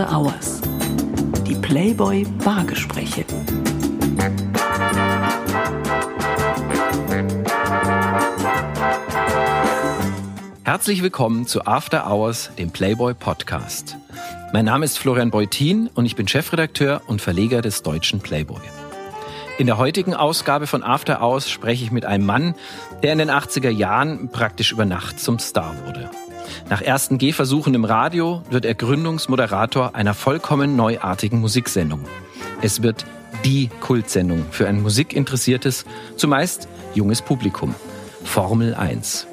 After Hours. Die Playboy Bargespräche. Herzlich willkommen zu After Hours, dem Playboy Podcast. Mein Name ist Florian Beutin und ich bin Chefredakteur und Verleger des deutschen Playboy. In der heutigen Ausgabe von After Hours spreche ich mit einem Mann, der in den 80er Jahren praktisch über Nacht zum Star wurde. Nach ersten Gehversuchen im Radio wird er Gründungsmoderator einer vollkommen neuartigen Musiksendung. Es wird die Kultsendung für ein musikinteressiertes, zumeist junges Publikum. Formel 1.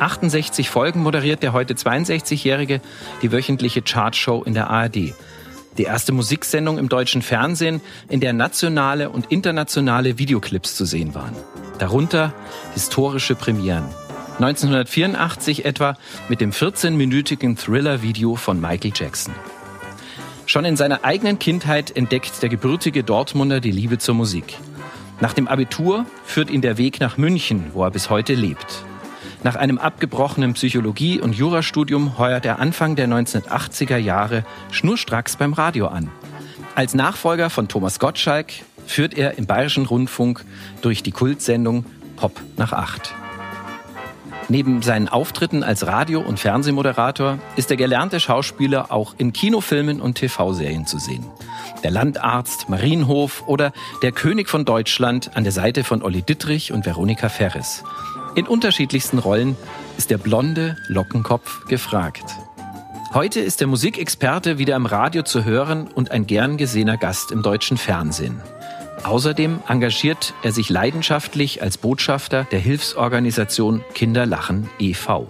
68 Folgen moderiert der heute 62-Jährige die wöchentliche Chartshow in der ARD. Die erste Musiksendung im deutschen Fernsehen, in der nationale und internationale Videoclips zu sehen waren. Darunter historische Premieren. 1984 etwa mit dem 14-minütigen Thriller-Video von Michael Jackson. Schon in seiner eigenen Kindheit entdeckt der gebürtige Dortmunder die Liebe zur Musik. Nach dem Abitur führt ihn der Weg nach München, wo er bis heute lebt. Nach einem abgebrochenen Psychologie- und Jurastudium heuert er Anfang der 1980er Jahre schnurstracks beim Radio an. Als Nachfolger von Thomas Gottschalk führt er im Bayerischen Rundfunk durch die Kultsendung Pop nach acht. Neben seinen Auftritten als Radio- und Fernsehmoderator ist der gelernte Schauspieler auch in Kinofilmen und TV-Serien zu sehen. Der Landarzt, Marienhof oder der König von Deutschland an der Seite von Olli Dittrich und Veronika Ferres. In unterschiedlichsten Rollen ist der blonde Lockenkopf gefragt. Heute ist der Musikexperte wieder im Radio zu hören und ein gern gesehener Gast im deutschen Fernsehen. Außerdem engagiert er sich leidenschaftlich als Botschafter der Hilfsorganisation Kinderlachen e.V.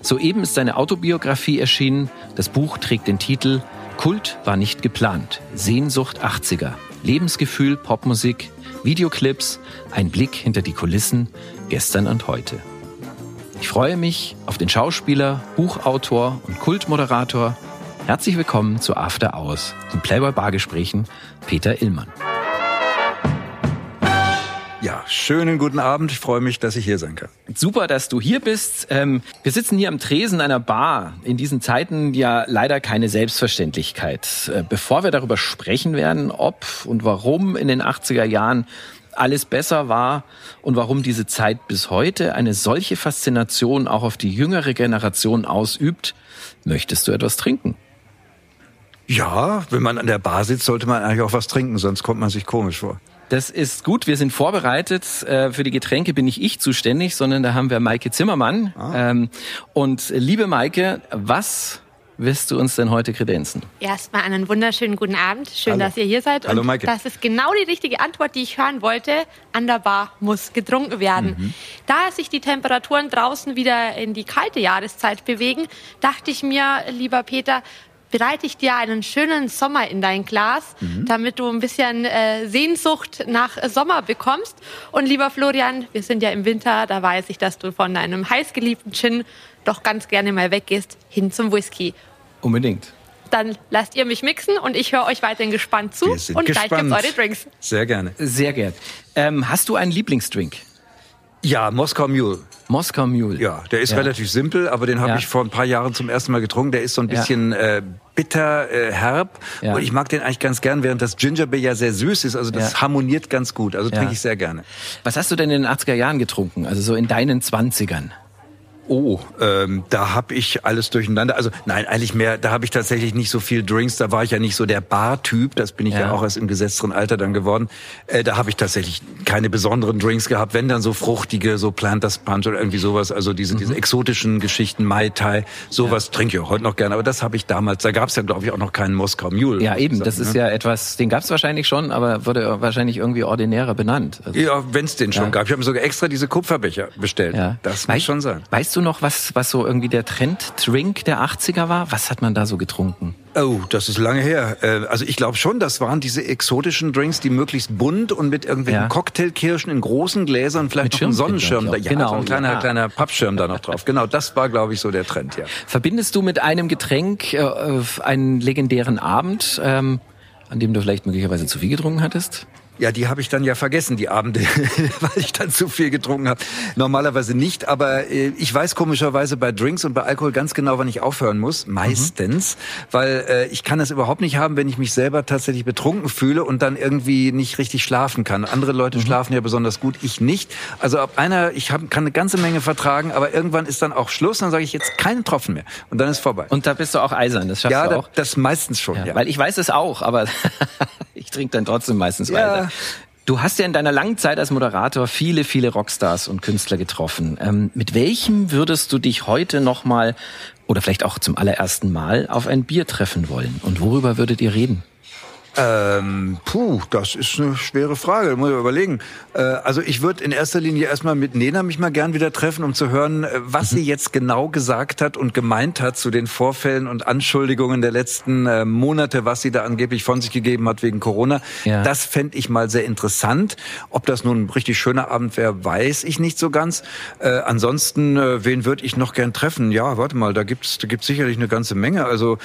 Soeben ist seine Autobiografie erschienen. Das Buch trägt den Titel Kult war nicht geplant. Sehnsucht 80er. Lebensgefühl, Popmusik, Videoclips, ein Blick hinter die Kulissen, gestern und heute. Ich freue mich auf den Schauspieler, Buchautor und Kultmoderator. Herzlich willkommen zu After Hours, den Playboy Bargesprächen, Peter Illmann. Ja, schönen guten Abend. Ich freue mich, dass ich hier sein kann. Super, dass du hier bist. Ähm, wir sitzen hier am Tresen einer Bar. In diesen Zeiten ja leider keine Selbstverständlichkeit. Äh, bevor wir darüber sprechen werden, ob und warum in den 80er Jahren alles besser war und warum diese Zeit bis heute eine solche Faszination auch auf die jüngere Generation ausübt, möchtest du etwas trinken? Ja, wenn man an der Bar sitzt, sollte man eigentlich auch was trinken, sonst kommt man sich komisch vor. Das ist gut. Wir sind vorbereitet. Äh, für die Getränke bin nicht ich zuständig, sondern da haben wir Maike Zimmermann. Ah. Ähm, und liebe Maike, was wirst du uns denn heute kredenzen? Erstmal einen wunderschönen guten Abend. Schön, Hallo. dass ihr hier seid. Hallo, und Maike. Das ist genau die richtige Antwort, die ich hören wollte. An der Bar muss getrunken werden. Mhm. Da sich die Temperaturen draußen wieder in die kalte Jahreszeit bewegen, dachte ich mir, lieber Peter, bereite ich dir einen schönen Sommer in dein Glas, mhm. damit du ein bisschen äh, Sehnsucht nach Sommer bekommst. Und lieber Florian, wir sind ja im Winter, da weiß ich, dass du von deinem heißgeliebten Gin doch ganz gerne mal weggehst, hin zum Whisky. Unbedingt. Dann lasst ihr mich mixen und ich höre euch weiterhin gespannt zu. und gespannt. gleich gibt's eure Drinks. Sehr gerne. Sehr gerne. Ähm, hast du einen Lieblingsdrink? Ja, Moskau Mule. Moskau Mule. Ja, der ist Ja. relativ simpel, aber den habe Ja. ich vor ein paar Jahren zum ersten Mal getrunken. Der ist so ein Ja. bisschen äh, bitter, äh, herb. Ja. Und ich mag den eigentlich ganz gern, während das Ginger Beer ja sehr süß ist. Also das Ja. harmoniert ganz gut. Also Ja. trinke ich sehr gerne. Was hast du denn in den 80er Jahren getrunken? Also so in deinen 20ern? Oh, ähm, da habe ich alles durcheinander. Also nein, eigentlich mehr. Da habe ich tatsächlich nicht so viel Drinks. Da war ich ja nicht so der Bar-Typ. Das bin ich ja, Ja. auch erst im gesetzteren Alter dann geworden. Äh, da habe ich tatsächlich keine besonderen Drinks gehabt. Wenn dann so fruchtige, so Planters Punch oder irgendwie sowas. Also diese, diese exotischen Geschichten, Mai Tai, sowas trinke ich auch heute noch gerne. Aber das habe ich damals. Da gab es ja glaube ich auch noch keinen Moskau Mule. Ja, eben. sozusagen, Das ist ne? ja etwas, den gab es wahrscheinlich schon, aber wurde wahrscheinlich irgendwie ordinärer benannt. Also, Ja, wenn es den schon Ja. gab. Ich habe mir sogar extra diese Kupferbecher bestellt. ja. Das muss schon sein. Weißt du noch, was, was so irgendwie der Trend-Drink der 80er war? Was hat man da so getrunken? Oh, das ist lange her. Äh, Also ich glaube schon, das waren diese exotischen Drinks, die möglichst bunt und mit irgendwelchen Ja. Cocktailkirschen in großen Gläsern, vielleicht Mit noch Schirmchen, Sonnenschirm. Da, ja, auch. so ein Genau, kleiner, ja. kleiner Pappschirm da noch drauf. Genau, das war, glaube ich, so der Trend, ja. Verbindest du mit einem Getränk äh, einen legendären Abend, ähm, an dem du vielleicht möglicherweise zu viel getrunken hattest? Ja, die habe ich dann ja vergessen, die Abende, weil ich dann zu viel getrunken habe. Normalerweise nicht, aber äh, ich weiß komischerweise bei Drinks und bei Alkohol ganz genau, wann ich aufhören muss. Meistens, mhm. weil äh, ich kann das überhaupt nicht haben, wenn ich mich selber tatsächlich betrunken fühle und dann irgendwie nicht richtig schlafen kann. Andere Leute mhm. schlafen ja besonders gut, ich nicht. Also ob einer, ich hab, kann eine ganze Menge vertragen, aber irgendwann ist dann auch Schluss. Dann sage ich jetzt keinen Tropfen mehr und dann ist vorbei. Und da bist du auch eisern, das schaffst ja, du auch. das meistens schon. Ja, ja. Weil ich weiß es auch, aber ich trinke dann trotzdem meistens weiter. Du hast ja in deiner langen Zeit als Moderator viele, viele Rockstars und Künstler getroffen. Ähm, mit welchem würdest du dich heute nochmal oder vielleicht auch zum allerersten Mal auf ein Bier treffen wollen? Und worüber würdet ihr reden? Ähm, puh, das ist eine schwere Frage, muss ich überlegen. Äh, also ich würde in erster Linie erstmal mit Nena mich mal gern wieder treffen, um zu hören, äh, was mhm. sie jetzt genau gesagt hat und gemeint hat zu den Vorfällen und Anschuldigungen der letzten äh, Monate, was sie da angeblich von sich gegeben hat wegen Corona. Ja. Das fände ich mal sehr interessant. Ob das nun ein richtig schöner Abend wäre, weiß ich nicht so ganz. Äh, ansonsten, äh, wen würde ich noch gern treffen? Ja, warte mal, da gibt's da gibt's sicherlich eine ganze Menge. Also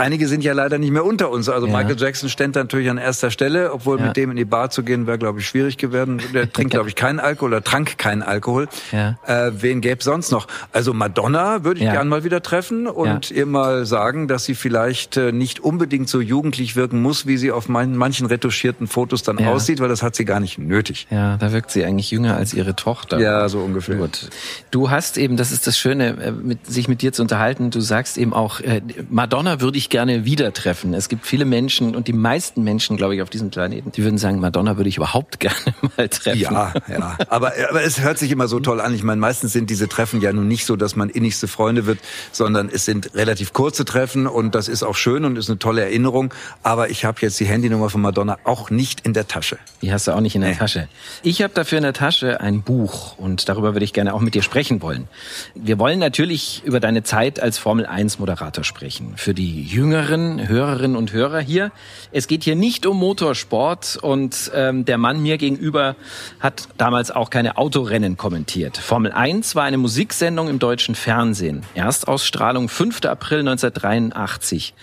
einige sind ja leider nicht mehr unter uns. Also ja. Michael Jackson stand natürlich an erster Stelle, obwohl ja. mit dem in die Bar zu gehen wäre, glaube ich, schwierig geworden. Der trinkt, glaube ich, keinen Alkohol oder trank keinen Alkohol. Ja. Äh, wen gäbe sonst noch? Also Madonna würde ich ja. gern mal wieder treffen und ihr mal sagen, dass sie vielleicht äh, nicht unbedingt so jugendlich wirken muss, wie sie auf manchen retuschierten Fotos dann aussieht, weil das hat sie gar nicht nötig. Ja, da wirkt sie eigentlich jünger als ihre Tochter. Ja, so ungefähr. Gut. Du hast eben, das ist das Schöne, äh, mit, sich mit dir zu unterhalten, du sagst eben auch, äh, Madonna würde ich gerne wieder treffen. Es gibt viele Menschen und die meisten Menschen, glaube ich, auf diesem Planeten, die würden sagen, Madonna würde ich überhaupt gerne mal treffen. Ja, ja. Aber, aber es hört sich immer so toll an. Ich meine, meistens sind diese Treffen ja nun nicht so, dass man innigste Freunde wird, sondern es sind relativ kurze Treffen und das ist auch schön und ist eine tolle Erinnerung. Aber ich habe jetzt die Handynummer von Madonna auch nicht in der Tasche. Die hast du auch nicht in der nee. Tasche. Ich habe dafür in der Tasche ein Buch und darüber würde ich gerne auch mit dir sprechen wollen. Wir wollen natürlich über deine Zeit als Formel 1 Moderator sprechen. Für die jüngeren Hörerinnen und Hörer hier. Es geht hier nicht um Motorsport und ähm, der Mann mir gegenüber hat damals auch keine Autorennen kommentiert. Formel 1 war eine Musiksendung im deutschen Fernsehen. Erstausstrahlung 5. April 1983.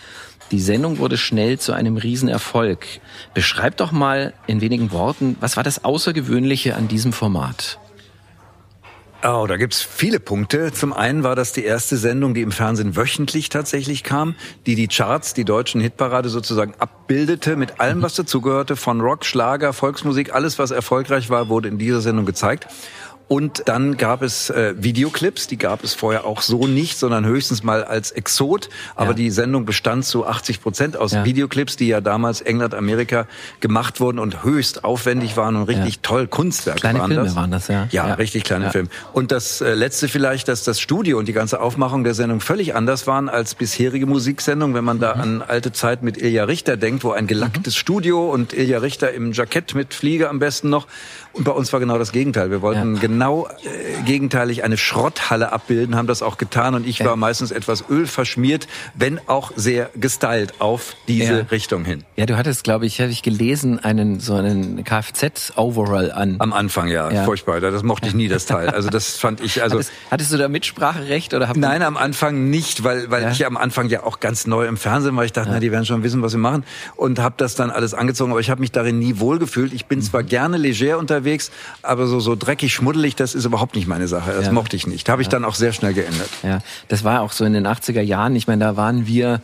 Die Sendung wurde schnell zu einem Riesenerfolg. Beschreib doch mal in wenigen Worten, was war das Außergewöhnliche an diesem Format? Oh, da gibt's viele Punkte. Zum einen war das die erste Sendung, die im Fernsehen wöchentlich tatsächlich kam, die die Charts, die deutschen Hitparade sozusagen abbildete, mit allem, was dazugehörte, von Rock, Schlager, Volksmusik, alles, was erfolgreich war, wurde in dieser Sendung gezeigt. Und dann gab es äh, Videoclips, die gab es vorher auch so nicht, sondern höchstens mal als Exot. Aber ja. die Sendung bestand zu 80 Prozent aus ja. Videoclips, die ja damals England, Amerika gemacht wurden und höchst aufwendig waren und richtig ja. toll Kunstwerk kleine waren Filme das. waren das, ja. Ja, richtig kleine Filme. Und das äh, letzte vielleicht, dass das Studio und die ganze Aufmachung der Sendung völlig anders waren als bisherige Musiksendungen, wenn man da mhm. an alte Zeit mit Ilja Richter denkt, wo ein gelacktes mhm. Studio und Ilja Richter im Jackett mit Fliege am besten noch. Und bei uns war genau das Gegenteil. Wir wollten genau äh, gegenteilig eine Schrotthalle abbilden, haben das auch getan und ich war meistens etwas ölverschmiert, wenn auch sehr gestylt auf diese ja. Richtung hin. Ja, du hattest, glaube ich, habe ich gelesen, einen so einen Kfz-Overall an. Am Anfang, ja, ja. furchtbar. Das mochte ich nie, das Teil. Also das fand ich, also. Hattest, hattest du da Mitspracherecht oder? Nein, am Anfang nicht, weil, weil ja. ich am Anfang ja auch ganz neu im Fernsehen war. Ich dachte, na, die werden schon wissen, was sie machen und habe das dann alles angezogen. Aber ich habe mich darin nie wohlgefühlt. Ich bin mhm. zwar gerne leger unterwegs, aber so, so dreckig, schmuddelig, das ist überhaupt nicht meine Sache. Das ja. mochte ich nicht. Habe ich dann auch sehr schnell geändert. Ja, das war auch so in den 80er Jahren. Ich meine, da waren wir,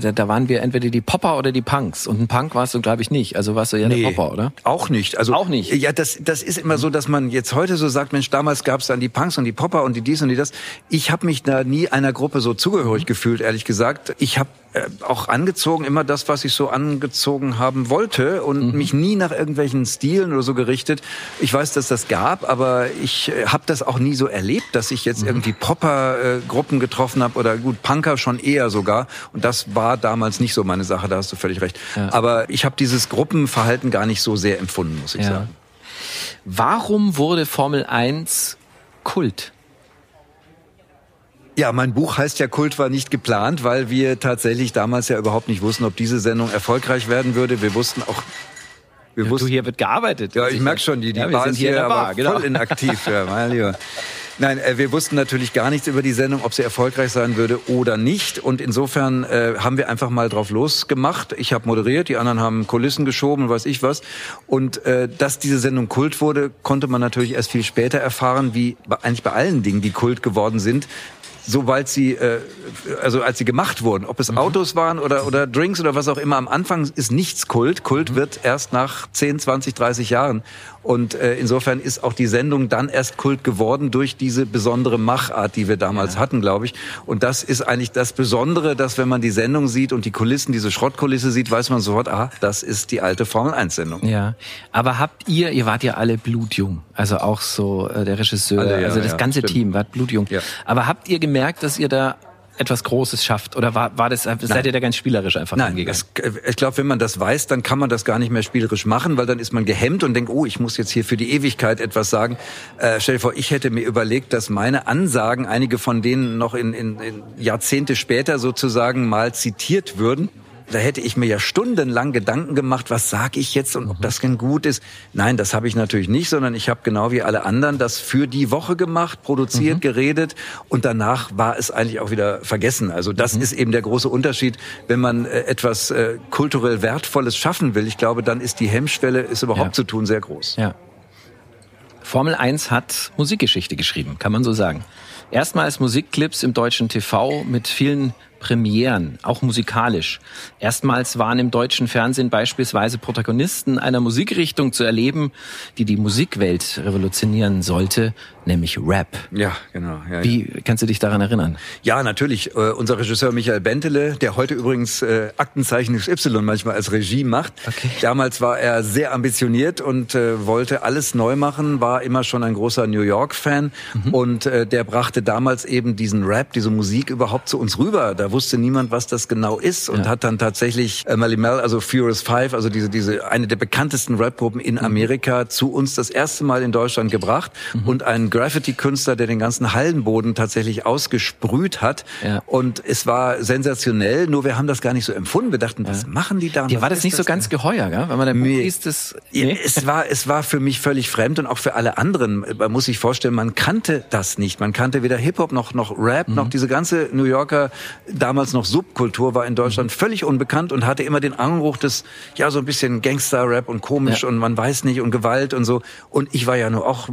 da, da waren wir entweder die Popper oder die Punks. Und ein Punk warst du, glaube ich, nicht. Also warst du ja nee, der Popper, oder? Auch nicht. Also auch nicht. Ja, das, das ist immer so, dass man jetzt heute so sagt, Mensch, damals gab es dann die Punks und die Popper und die dies und die das. Ich habe mich da nie einer Gruppe so zugehörig gefühlt, ehrlich gesagt. Ich habe äh, auch angezogen, immer das, was ich so angezogen haben wollte und mhm. mich nie nach irgendwelchen Stilen oder so gerichtet. Ich weiß, dass das gab, aber ich äh, habe das auch nie so erlebt, dass ich jetzt mhm. irgendwie Popper-Gruppen getroffen habe oder gut, Punker schon eher sogar. Und das war damals nicht so meine Sache, da hast du völlig recht. Ja. Aber ich habe dieses Gruppenverhalten gar nicht so sehr empfunden, muss ich ja. sagen. Warum wurde Formel 1 Kult? Ja, mein Buch heißt ja Kult war nicht geplant, weil wir tatsächlich damals ja überhaupt nicht wussten, ob diese Sendung erfolgreich werden würde. Wir wussten auch wir ja, wussten, du, hier wird gearbeitet. Ja, ich merke schon, die, die ja, Bar ist hier, hier aber genau. voll inaktiv. Ja, mein Lieber. Nein, äh, wir wussten natürlich gar nichts über die Sendung, ob sie erfolgreich sein würde oder nicht. Und insofern äh, haben wir einfach mal drauf losgemacht. Ich habe moderiert, die anderen haben Kulissen geschoben und weiß ich was. Und äh, dass diese Sendung Kult wurde, konnte man natürlich erst viel später erfahren, wie bei, eigentlich bei allen Dingen, die Kult geworden sind sobald sie, äh, also als sie gemacht wurden, ob es mhm. Autos waren oder, oder Drinks oder was auch immer, am Anfang ist nichts Kult. Kult mhm. wird erst nach 10, 20, 30 Jahren. Und äh, insofern ist auch die Sendung dann erst Kult geworden durch diese besondere Machart, die wir damals ja. hatten, glaube ich. Und das ist eigentlich das Besondere, dass wenn man die Sendung sieht und die Kulissen, diese Schrottkulisse sieht, weiß man sofort, ah, das ist die alte Formel 1 Sendung. Ja, aber habt ihr, ihr wart ja alle blutjung, also auch so äh, der Regisseur, alle, ja, also das ganze stimmt. Team wart blutjung. Ja. Aber habt ihr gemerkt, dass ihr da etwas Großes schafft? Oder war, war das, Nein. seid ihr da ganz spielerisch einfach Nein? Das, ich glaube, wenn man das weiß, dann kann man das gar nicht mehr spielerisch machen, weil dann ist man gehemmt und denkt, oh, ich muss jetzt hier für die Ewigkeit etwas sagen. Äh, stell dir vor, ich hätte mir überlegt, dass meine Ansagen, einige von denen noch in, in, in Jahrzehnte später sozusagen mal zitiert würden da hätte ich mir ja stundenlang Gedanken gemacht, was sage ich jetzt und ob das denn gut ist. Nein, das habe ich natürlich nicht, sondern ich habe genau wie alle anderen das für die Woche gemacht, produziert, mhm. geredet und danach war es eigentlich auch wieder vergessen. Also das mhm. ist eben der große Unterschied, wenn man äh, etwas äh, kulturell Wertvolles schaffen will. Ich glaube, dann ist die Hemmschwelle, es überhaupt ja. zu tun, sehr groß. Ja. Formel 1 hat Musikgeschichte geschrieben, kann man so sagen. Erstmals Musikclips im deutschen TV mit vielen Premieren, auch musikalisch. Erstmals waren im deutschen Fernsehen beispielsweise Protagonisten einer Musikrichtung zu erleben, die die Musikwelt revolutionieren sollte, nämlich Rap. Ja, genau. Ja, Wie kannst du dich daran erinnern? Ja, natürlich. Äh, unser Regisseur Michael Bentele, der heute übrigens äh, Aktenzeichen XY manchmal als Regie macht. Okay. Damals war er sehr ambitioniert und äh, wollte alles neu machen, war immer schon ein großer New York-Fan mhm. und äh, der brachte damals eben diesen Rap, diese Musik überhaupt zu uns rüber. Da wusste niemand, was das genau ist und ja. hat dann tatsächlich äh, Melly Mel, also Furious Five, also diese, diese eine der bekanntesten Rap-Gruppen in mhm. Amerika, mhm. zu uns das erste Mal in Deutschland gebracht mhm. und einen Graffiti-Künstler, der den ganzen Hallenboden tatsächlich ausgesprüht hat. Ja. Und es war sensationell, nur wir haben das gar nicht so empfunden. Wir dachten, was machen die da? Dir war das nicht das so ganz geheuer, gell? wenn man da nee. liest. Das, nee? Es war, es war für mich völlig fremd und auch für alle anderen. Man muss sich vorstellen, man kannte das nicht. Man kannte weder Hip-Hop noch, noch Rap, mhm. noch diese ganze New Yorker damals noch Subkultur war in Deutschland mhm. völlig unbekannt und hatte immer den Anruch des, ja, so ein bisschen Gangster-Rap und komisch ja. und man weiß nicht und Gewalt und so. Und ich war ja nur auch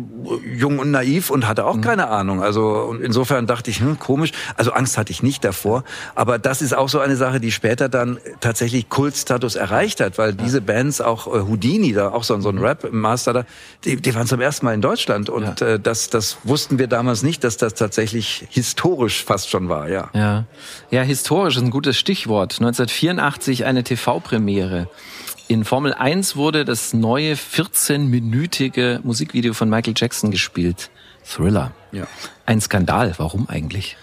jung und naiv und hatte auch mhm. keine Ahnung. Also und insofern dachte ich, hm, komisch. Also Angst hatte ich nicht davor. Aber das ist auch so eine Sache, die später dann tatsächlich Kultstatus erreicht hat, weil diese Bands, auch äh, Houdini, da auch so, so ein mhm. Rap-Master da, die, die waren zum ersten Mal in Deutschland. Und ja. äh, das, das wussten wir damals nicht, dass das tatsächlich historisch fast schon war, ja. Ja, ja historisch ist ein gutes Stichwort. 1984 eine TV-Premiere. In Formel 1 wurde das neue 14-minütige Musikvideo von Michael Jackson gespielt. Thriller. Ja. Ein Skandal. Warum eigentlich?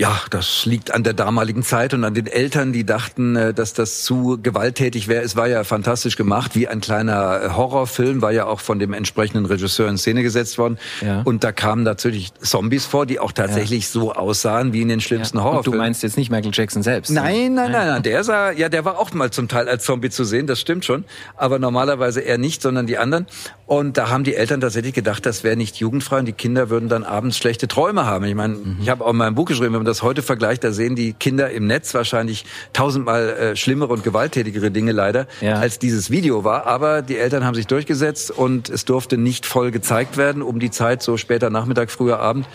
Ja, das liegt an der damaligen Zeit und an den Eltern, die dachten, äh, dass das zu gewalttätig wäre. Es war ja fantastisch gemacht, wie ein kleiner äh, Horrorfilm, war ja auch von dem entsprechenden Regisseur in Szene gesetzt worden. Ja. Und da kamen natürlich Zombies vor, die auch tatsächlich ja. so aussahen wie in den schlimmsten ja. Horrorfilmen. Du meinst jetzt nicht Michael Jackson selbst? Nein, nein, nein, nein. Der sah, ja, der war auch mal zum Teil als Zombie zu sehen, das stimmt schon. Aber normalerweise eher nicht, sondern die anderen. Und da haben die Eltern tatsächlich gedacht, das wäre nicht jugendfrei und die Kinder würden dann abends schlechte Träume haben. Ich meine, mhm. ich habe auch in meinem Buch geschrieben, wenn man das heute vergleicht, da sehen die Kinder im Netz wahrscheinlich tausendmal äh, schlimmere und gewalttätigere Dinge leider, ja. als dieses Video war. Aber die Eltern haben sich durchgesetzt und es durfte nicht voll gezeigt werden, um die Zeit so später Nachmittag, früher Abend.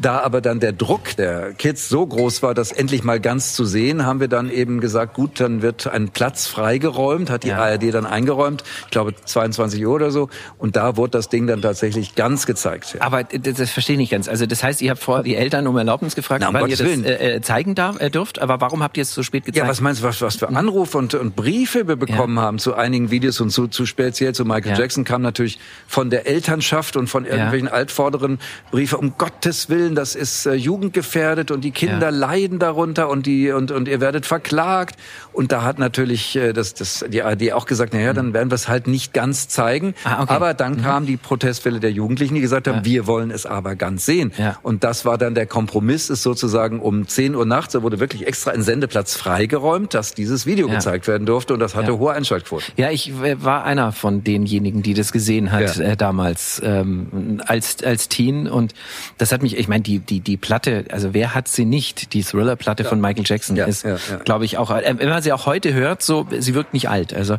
Da aber dann der Druck der Kids so groß war, das endlich mal ganz zu sehen, haben wir dann eben gesagt, gut, dann wird ein Platz freigeräumt, hat die ja. ARD dann eingeräumt, ich glaube 22 Uhr oder so. Und da wurde das Ding dann tatsächlich ganz gezeigt. Ja. Aber das, das verstehe ich nicht ganz. Also das heißt, ihr habt vorher die Eltern um Erlaubnis gefragt, Na, um weil ihr das äh, äh, zeigen darf, äh, dürft. Aber warum habt ihr es so spät gezeigt? Ja, was meinst du, was, was für Anrufe und, und Briefe wir bekommen ja. haben zu einigen Videos und zu, zu speziell zu Michael ja. Jackson kam natürlich von der Elternschaft und von irgendwelchen altvorderen Briefe. Um Gottes Willen, das ist äh, jugendgefährdet und die Kinder leiden darunter und die und und ihr werdet verklagt. Und da hat natürlich äh, das, das die ARD auch gesagt, naja, dann werden wir es halt nicht ganz zeigen. Ah, okay. Aber dann mhm. kam die Protestwelle der Jugendlichen, die gesagt haben, ja. wir wollen es aber ganz sehen. Ja. Und das war dann der Kompromiss, es sozusagen sozusagen um 10 Uhr nachts, da wurde wirklich extra ein Sendeplatz freigeräumt, dass dieses Video Ja. gezeigt werden durfte und das hatte Ja. hohe Einschaltquoten. Ja, ich äh, war einer von denjenigen, die das gesehen hat Ja. äh, damals ähm, als als Teen und das hat mich, ich meine, die die die Platte, also wer hat sie nicht? Die Thriller-Platte von Michael Jackson Ja, ist, glaube ich, auch. Äh, wenn man sie auch heute hört, so sie wirkt nicht alt. Also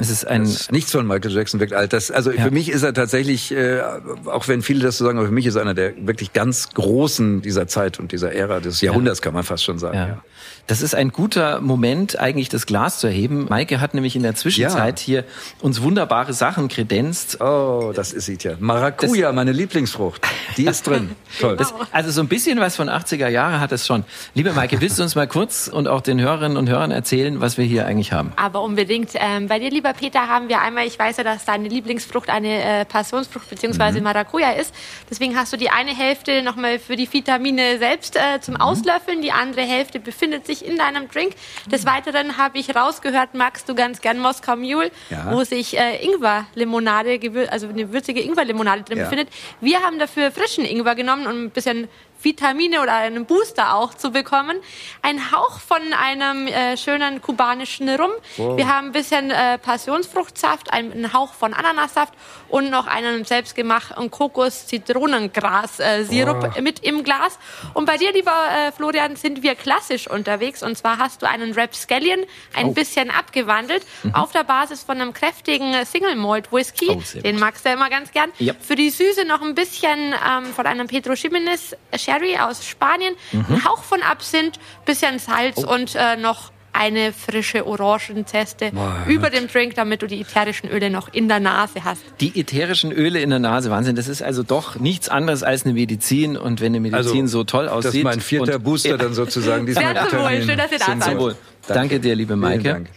es ist ein nichts von Michael Jackson wirkt alt. Das, also für mich ist er tatsächlich, äh, auch wenn viele das so sagen, aber für mich ist er einer der wirklich ganz großen dieser Zeit und dieser Ära des Jahrhunderts, kann man fast schon sagen. Ja. Ja. Das ist ein guter Moment, eigentlich das Glas zu erheben. Maike hat nämlich in der Zwischenzeit hier uns wunderbare Sachen kredenzt. Oh, das ist sie ja. Maracuja, meine Lieblingsfrucht. Die ist drin. Toll. Das, also so ein bisschen was von 80er Jahre hat es schon. Liebe Maike, willst du uns mal kurz und auch den Hörerinnen und Hörern erzählen, was wir hier eigentlich haben? Aber unbedingt. Ähm, bei dir, lieber Peter, haben wir einmal, ich weiß ja, dass deine Lieblingsfrucht eine äh, Passionsfrucht bzw. Maracuja ist. Deswegen hast du die eine Hälfte nochmal für die Vitamine selbst äh, zum Auslöffeln. Die andere Hälfte befindet sich in deinem Drink. Des Weiteren habe ich rausgehört, magst du ganz gern Moskau Mule, Ja. wo sich äh, Ingwer-Limonade, also eine würzige Ingwer-Limonade drin Ja. befindet. Wir haben dafür frischen Ingwer genommen, um ein bisschen Vitamine oder einen Booster auch zu bekommen. Ein Hauch von einem äh, schönen kubanischen Rum. Wir haben ein bisschen äh, Passionsfruchtsaft, einen, Hauch von Ananassaft und noch einen selbstgemachten Kokos-Zitronengras-Sirup mit im Glas. Und bei dir, lieber äh, Florian, sind wir klassisch unterwegs. Und zwar hast du einen Rapscallion, ein Oh. bisschen abgewandelt, auf der Basis von einem kräftigen äh, Single Malt Whisky. Oh, Den magst du ja immer ganz gern. Ja. Für die Süße noch ein bisschen ähm, von einem Pedro Ximenez Sherry aus Spanien, ein Hauch von Absinth, bisschen Salz und äh, noch eine frische Orangenzeste über dem Drink, damit du die ätherischen Öle noch in der Nase hast. Die ätherischen Öle in der Nase, Wahnsinn. Das ist also doch nichts anderes als eine Medizin. Und wenn eine Medizin so toll aussieht. Also, Das ist mein vierter und, Booster dann sozusagen. diesmal Sehr zum Wohl. Schön, dass ihr da seid. Wohl. Danke. dir, liebe Vielen Maike. Dank.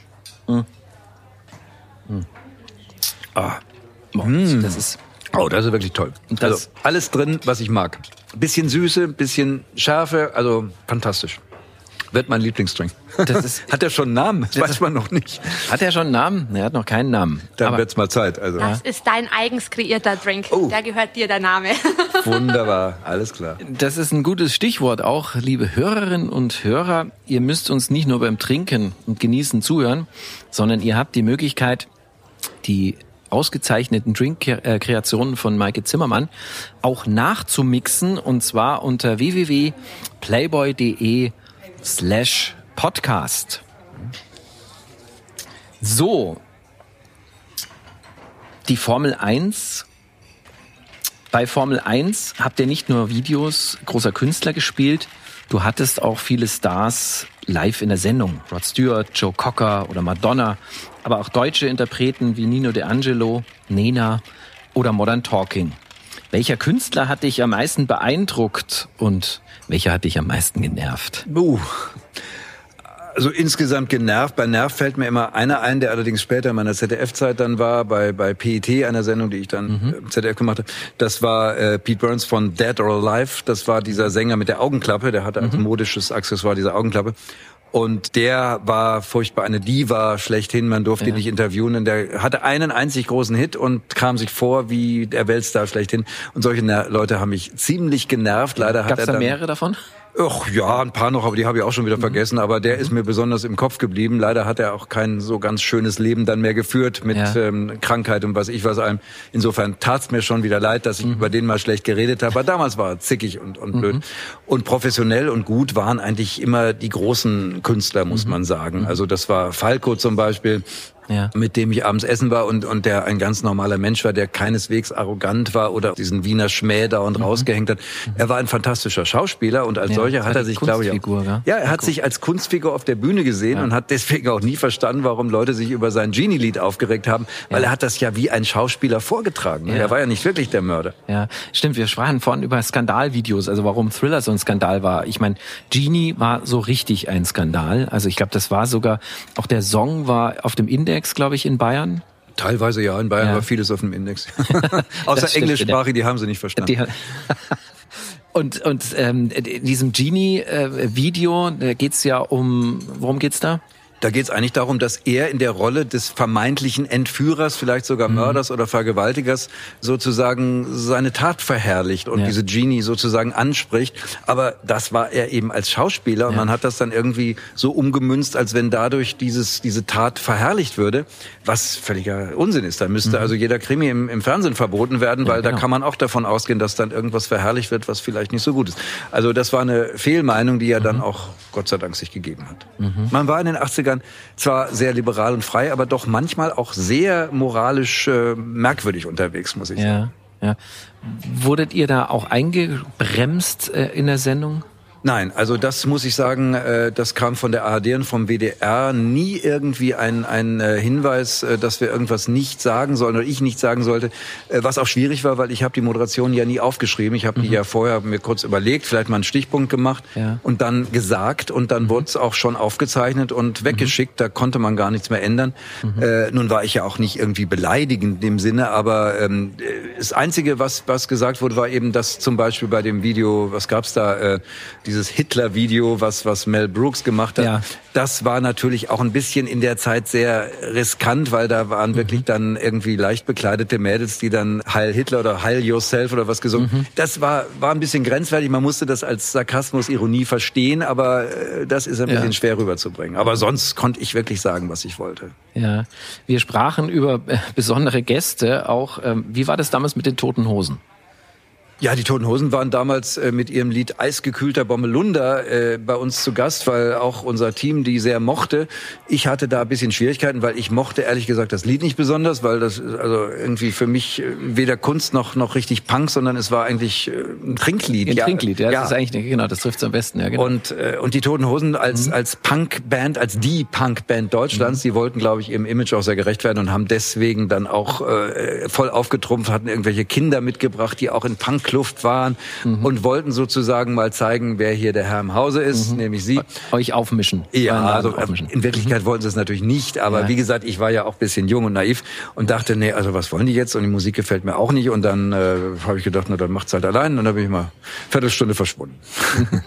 Boah, Das ist Oh, das ist wirklich toll. Das- also alles drin, was ich mag. Bisschen Süße, bisschen Schärfe, also fantastisch. Wird mein Lieblingsdrink. Das ist- Hat er schon einen Namen? Das weiß man noch nicht. Hat er schon einen Namen? Er hat noch keinen Namen. Dann wird's mal Zeit. Also Das ist dein eigens kreierter Drink. Oh. Der gehört dir, der Name. wunderbar, alles klar. das ist ein gutes Stichwort auch, liebe Hörerinnen und Hörer. Ihr müsst uns nicht nur beim Trinken und Genießen zuhören, sondern ihr habt die Möglichkeit, die ausgezeichneten Drink-Kreationen von Maike Zimmermann auch nachzumixen und zwar unter www.playboy.de slash podcast. So. Die Formel 1 bei Formel 1 habt ihr nicht nur Videos großer Künstler gespielt, du hattest auch viele Stars live in der Sendung. Rod Stewart, Joe Cocker oder Madonna, aber auch deutsche Interpreten wie Nino De Angelo, Nena oder Modern Talking. Welcher Künstler hat dich am meisten beeindruckt und welcher hat dich am meisten genervt? Uh. Also insgesamt genervt. Bei Nerv fällt mir immer einer ein, der allerdings später in meiner ZDF-Zeit dann war, bei, bei PET, einer Sendung, die ich dann im ZDF gemacht habe. Das war äh, Pete Burns von Dead or Alive. Das war dieser Sänger mit der Augenklappe. Der hatte als modisches Accessoire diese Augenklappe. Und der war furchtbar eine Diva schlechthin. Man durfte ihn nicht interviewen. Und der hatte einen einzig großen Hit und kam sich vor wie der Weltstar schlechthin. Und solche Leute haben mich ziemlich genervt. Leider hat Gab er da dann mehrere davon? Ach ja, ein paar noch, aber die habe ich auch schon wieder vergessen. Aber der ist mir besonders im Kopf geblieben. Leider hat er auch kein so ganz schönes Leben dann mehr geführt mit Ja. ähm, Krankheit und was ich was einem. Insofern tat's mir schon wieder leid, dass ich über den mal schlecht geredet habe. Aber damals war er zickig und, und blöd. Und professionell und gut waren eigentlich immer die großen Künstler, muss man sagen. Also das war Falco zum Beispiel Ja. mit dem ich abends essen war und, und der ein ganz normaler Mensch war, der keineswegs arrogant war oder diesen Wiener Schmäh da und rausgehängt hat. Er war ein fantastischer Schauspieler und als Ja, solcher hat er sich, glaube ich, auch, ja, er hat sich als Kunstfigur auf der Bühne gesehen und hat deswegen auch nie verstanden, warum Leute sich über sein Genie-Lied aufgeregt haben, weil er hat das ja wie ein Schauspieler vorgetragen. Ja. Er war ja nicht wirklich der Mörder. Ja, stimmt. Wir sprachen vorhin über Skandalvideos, also warum Thriller so ein Skandal war. Ich meine, Genie war so richtig ein Skandal. Also ich glaube, das war sogar, auch der Song war auf dem Index, glaube ich, in Bayern. Teilweise ja, in Bayern Ja. war vieles auf dem Index. Außer stimmt, englischsprachig, die haben sie nicht verstanden. Die, und und ähm, in diesem Genie-Video, da geht's ja um, worum geht's da? Da geht es eigentlich darum, dass er in der Rolle des vermeintlichen Entführers, vielleicht sogar mhm. Mörders oder Vergewaltigers sozusagen seine Tat verherrlicht und ja. diese Genie sozusagen anspricht. Aber das war er eben als Schauspieler und man hat das dann irgendwie so umgemünzt, als wenn dadurch dieses, diese Tat verherrlicht würde, was völliger Unsinn ist. Da müsste mhm. also jeder Krimi im, im Fernsehen verboten werden, weil ja, genau. da kann man auch davon ausgehen, dass dann irgendwas verherrlicht wird, was vielleicht nicht so gut ist. Also das war eine Fehlmeinung, die er mhm. dann auch Gott sei Dank sich gegeben hat. Mhm. Man war in den 80ern zwar sehr liberal und frei, aber doch manchmal auch sehr moralisch äh, merkwürdig unterwegs, muss ich ja, sagen. Ja. Wurdet ihr da auch eingebremst äh, in der Sendung? Nein, also das muss ich sagen, äh, das kam von der ARD und vom WDR nie irgendwie ein, ein äh, Hinweis, äh, dass wir irgendwas nicht sagen sollen oder ich nicht sagen sollte, was auch schwierig war, weil ich habe die Moderation ja nie aufgeschrieben. Ich habe mhm. die ja vorher mir kurz überlegt, vielleicht mal einen Stichpunkt gemacht ja. und dann gesagt und dann mhm. wurde es auch schon aufgezeichnet und mhm. weggeschickt. Da konnte man gar nichts mehr ändern. Mhm. Äh, nun war ich ja auch nicht irgendwie beleidigend in dem Sinne, aber ähm, das Einzige, was, was gesagt wurde, war eben, dass zum Beispiel bei dem Video, was gab's da, äh, dieses Hitler-Video, was, was Mel Brooks gemacht hat, ja. das war natürlich auch ein bisschen in der Zeit sehr riskant, weil da waren mhm. wirklich dann irgendwie leicht bekleidete Mädels, die dann Heil Hitler oder Heil Yourself oder was gesungen. Mhm. Das war, war ein bisschen grenzwertig. Man musste das als Sarkasmus, Ironie verstehen, aber äh, das ist ein bisschen ja. schwer rüberzubringen. Aber sonst konnte ich wirklich sagen, was ich wollte. Ja, wir sprachen über äh, besondere Gäste auch. Ähm, wie war das damals mit den Toten Hosen? Ja, die Toten Hosen waren damals äh, mit ihrem Lied Eisgekühlter Bommelunder äh, bei uns zu Gast, weil auch unser Team die sehr mochte. Ich hatte da ein bisschen Schwierigkeiten, weil ich mochte ehrlich gesagt das Lied nicht besonders, weil das also irgendwie für mich äh, weder Kunst noch noch richtig Punk, sondern es war eigentlich äh, ein Trinklied. Ein ja, Trinklied, ja, ja. Das ist eigentlich genau, das trifft's am besten, ja genau. Und äh, und die Toten Hosen als mhm. als Punkband, als die Punkband Deutschlands, mhm. die wollten, glaube ich, ihrem Image auch sehr gerecht werden und haben deswegen dann auch äh, voll aufgetrumpft, hatten irgendwelche Kinder mitgebracht, die auch in Punk Kluft waren mhm. und wollten sozusagen mal zeigen, wer hier der Herr im Hause ist, mhm. nämlich Sie. Euch aufmischen. Ja, also aufmischen. in Wirklichkeit mhm. wollten sie es natürlich nicht, aber ja. wie gesagt, ich war ja auch bisschen jung und naiv und dachte, nee, also was wollen die jetzt? Und die Musik gefällt mir auch nicht und dann äh, habe ich gedacht, na dann macht's halt allein und dann bin ich mal Viertelstunde verschwunden.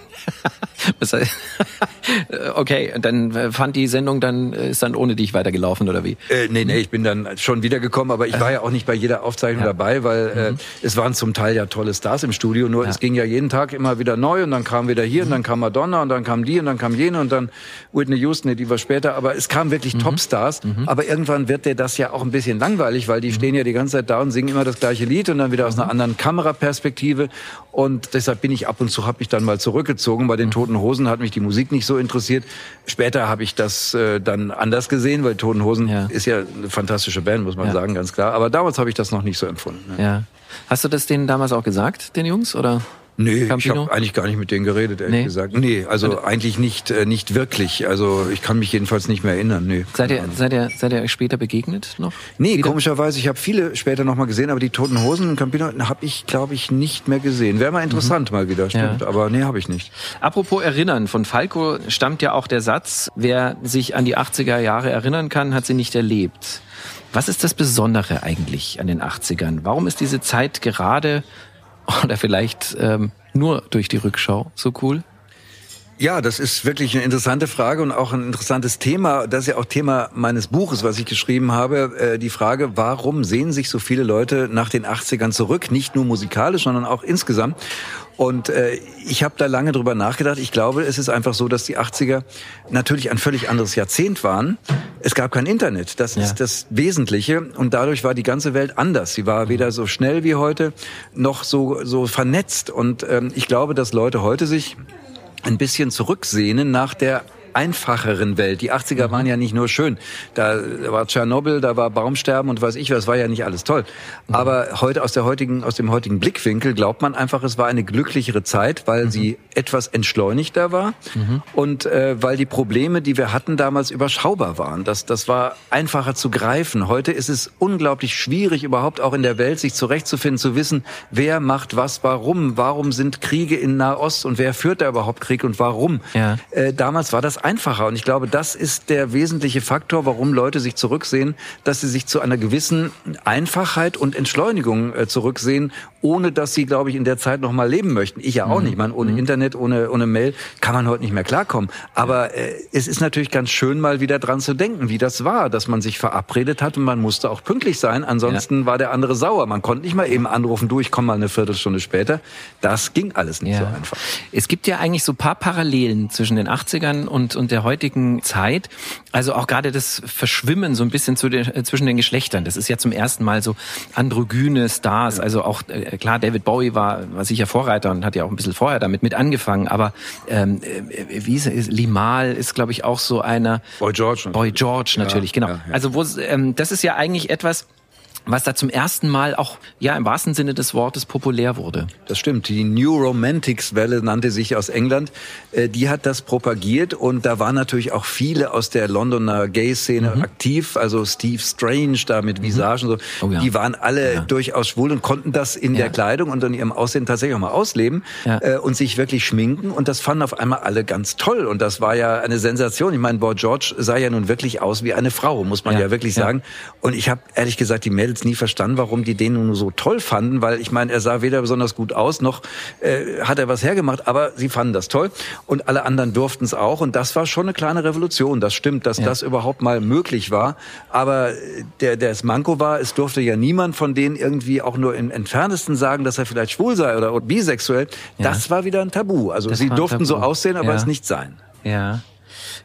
okay, und dann äh, fand die Sendung dann, äh, ist dann ohne dich weitergelaufen oder wie? Äh, nee, nee, ich bin dann schon wiedergekommen, aber ich war ja auch nicht bei jeder Aufzeichnung ja. dabei, weil äh, mhm. es waren zum Teil ja tolle Stars im Studio, nur ja. es ging ja jeden Tag immer wieder neu und dann kam wieder hier mhm. und dann kam Madonna und dann kam die und dann kam jene und dann Whitney Houston, die war später, aber es kamen wirklich mhm. Topstars, mhm. aber irgendwann wird dir das ja auch ein bisschen langweilig, weil die mhm. stehen ja die ganze Zeit da und singen immer das gleiche Lied und dann wieder aus einer mhm. anderen Kameraperspektive und deshalb bin ich ab und zu, habe ich dann mal zurückgezogen. Bei den Toten Hosen hat mich die Musik nicht so interessiert. Später habe ich das äh, dann anders gesehen, weil Toten Hosen ja. ist ja eine fantastische Band, muss man ja. sagen, ganz klar. Aber damals habe ich das noch nicht so empfunden. Ne? Ja. Hast du das denen damals auch gesagt, den Jungs, oder? Nee, Campino? ich habe eigentlich gar nicht mit denen geredet, ehrlich nee. gesagt. Nee, also eigentlich nicht, äh, nicht wirklich. Also ich kann mich jedenfalls nicht mehr erinnern. Nee. Seid ihr, seid ihr, seid ihr später begegnet noch? Nee, Wieder? komischerweise. Ich habe viele später noch mal gesehen, aber die Toten Hosen und Campino habe ich, glaube ich, nicht mehr gesehen. Wäre mal interessant mhm. mal wieder, stimmt. Ja. Aber nee, habe ich nicht. Apropos Erinnern, von Falco stammt ja auch der Satz, wer sich an die 80er Jahre erinnern kann, hat sie nicht erlebt. Was ist das Besondere eigentlich an den 80ern? Warum ist diese Zeit gerade oder vielleicht ähm, nur durch die Rückschau so cool? Ja, das ist wirklich eine interessante Frage und auch ein interessantes Thema. Das ist ja auch Thema meines Buches, was ich geschrieben habe. Äh, die Frage, warum sehen sich so viele Leute nach den 80ern zurück? Nicht nur musikalisch, sondern auch insgesamt. Und äh, ich habe da lange drüber nachgedacht. Ich glaube, es ist einfach so, dass die 80er natürlich ein völlig anderes Jahrzehnt waren. Es gab kein Internet. Das ja. ist das Wesentliche. Und dadurch war die ganze Welt anders. Sie war weder so schnell wie heute, noch so, so vernetzt. Und ähm, ich glaube, dass Leute heute sich ein bisschen zurücksehnen nach der einfacheren Welt. Die 80er mhm. waren ja nicht nur schön. Da war Tschernobyl, da war Baumsterben und weiß ich was, war ja nicht alles toll. Mhm. Aber heute aus der heutigen, aus dem heutigen Blickwinkel glaubt man einfach, es war eine glücklichere Zeit, weil mhm. sie etwas entschleunigter war mhm. und äh, weil die Probleme, die wir hatten, damals überschaubar waren. Das, das war einfacher zu greifen. Heute ist es unglaublich schwierig, überhaupt auch in der Welt sich zurechtzufinden, zu wissen, wer macht was, warum, warum sind Kriege in Nahost und wer führt da überhaupt Krieg und warum. Ja. Äh, damals war das einfacher. Und ich glaube, das ist der wesentliche Faktor, warum Leute sich zurücksehen, dass sie sich zu einer gewissen Einfachheit und Entschleunigung äh, zurücksehen, ohne dass sie, glaube ich, in der Zeit noch mal leben möchten. Ich ja auch mhm. nicht. Man, ohne mhm. Internet, ohne, ohne Mail kann man heute nicht mehr klarkommen. Aber äh, es ist natürlich ganz schön, mal wieder dran zu denken, wie das war, dass man sich verabredet hat und man musste auch pünktlich sein. Ansonsten ja. war der andere sauer. Man konnte nicht mal eben anrufen, du, ich komme mal eine Viertelstunde später. Das ging alles nicht ja. so einfach. Es gibt ja eigentlich so paar Parallelen zwischen den 80ern und, und der heutigen Zeit. Also auch gerade das Verschwimmen so ein bisschen zu den, äh, zwischen den Geschlechtern. Das ist ja zum ersten Mal so androgyne Stars. Also auch äh, klar, David Bowie war, war sicher Vorreiter und hat ja auch ein bisschen vorher damit mit angefangen. Aber ähm, äh, wie ist es? Limal ist, glaube ich, auch so einer. Boy George. Boy George natürlich, ja, genau. Ja, ja. Also wo ähm, das ist ja eigentlich etwas was da zum ersten Mal auch, ja, im wahrsten Sinne des Wortes populär wurde. Das stimmt. Die New Romantics Welle nannte sich aus England. Äh, die hat das propagiert und da waren natürlich auch viele aus der Londoner Gay-Szene mhm. aktiv. Also Steve Strange da mit mhm. Visagen so. Oh, ja. Die waren alle ja. durchaus schwul und konnten das in ja. der Kleidung und in ihrem Aussehen tatsächlich auch mal ausleben äh, und sich wirklich schminken. Und das fanden auf einmal alle ganz toll. Und das war ja eine Sensation. Ich meine, Boy George sah ja nun wirklich aus wie eine Frau, muss man ja, wirklich sagen. Und ich habe ehrlich gesagt die Mädels jetzt nie verstanden, warum die den nun so toll fanden, weil ich meine, er sah weder besonders gut aus, noch äh, hat er was hergemacht, aber sie fanden das toll und alle anderen durften es auch und das war schon eine kleine Revolution. Das stimmt, dass ja. das überhaupt mal möglich war, aber der, der es Manko war, es durfte ja niemand von denen irgendwie auch nur im entferntesten sagen, dass er vielleicht schwul sei oder bisexuell. Ja. Das war wieder ein Tabu. Also das sie durften so aussehen, aber ja. es nicht sein. Ja.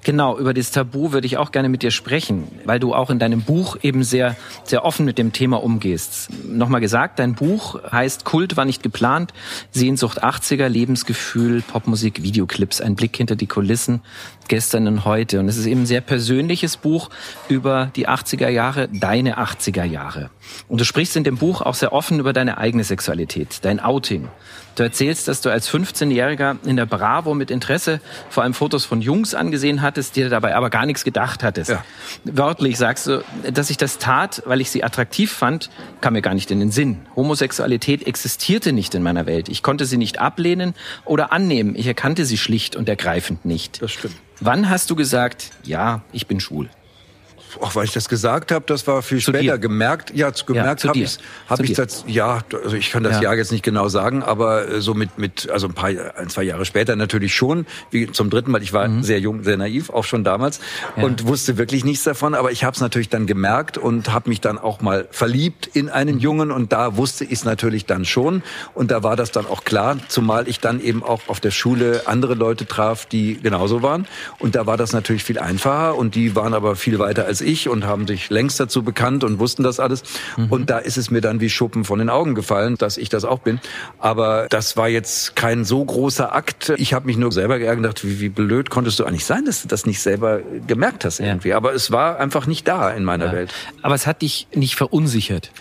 Genau, über das Tabu würde ich auch gerne mit dir sprechen, weil du auch in deinem Buch eben sehr, sehr offen mit dem Thema umgehst. Nochmal gesagt, dein Buch heißt Kult war nicht geplant, Sehnsucht 80er, Lebensgefühl, Popmusik, Videoclips, ein Blick hinter die Kulissen, gestern und heute. Und es ist eben ein sehr persönliches Buch über die 80er Jahre, deine 80er Jahre. Und du sprichst in dem Buch auch sehr offen über deine eigene Sexualität, dein Outing. Du erzählst, dass du als 15-Jähriger in der Bravo mit Interesse vor allem Fotos von Jungs angesehen hattest, dir dabei aber gar nichts gedacht hattest. Ja. Wörtlich sagst du, dass ich das tat, weil ich sie attraktiv fand, kam mir gar nicht in den Sinn. Homosexualität existierte nicht in meiner Welt. Ich konnte sie nicht ablehnen oder annehmen. Ich erkannte sie schlicht und ergreifend nicht. Das stimmt. Wann hast du gesagt, ja, ich bin schwul? Auch weil ich das gesagt habe, das war viel zu später dir. gemerkt. Ja, gemerkt ja, habe ich hab ich das ja, also ich kann das ja. Jahr jetzt nicht genau sagen, aber äh, so mit mit also ein paar ein zwei Jahre später natürlich schon, wie zum dritten Mal, ich war mhm. sehr jung, sehr naiv, auch schon damals ja. und wusste wirklich nichts davon, aber ich habe es natürlich dann gemerkt und habe mich dann auch mal verliebt in einen mhm. Jungen und da wusste ich es natürlich dann schon und da war das dann auch klar, zumal ich dann eben auch auf der Schule andere Leute traf, die genauso waren und da war das natürlich viel einfacher und die waren aber viel weiter als ich und haben sich längst dazu bekannt und wussten das alles. Mhm. Und da ist es mir dann wie Schuppen von den Augen gefallen, dass ich das auch bin. Aber das war jetzt kein so großer Akt. Ich habe mich nur selber geärgert gedacht, wie, wie blöd konntest du eigentlich sein, dass du das nicht selber gemerkt hast irgendwie. Ja. Aber es war einfach nicht da in meiner ja. Welt. Aber es hat dich nicht verunsichert.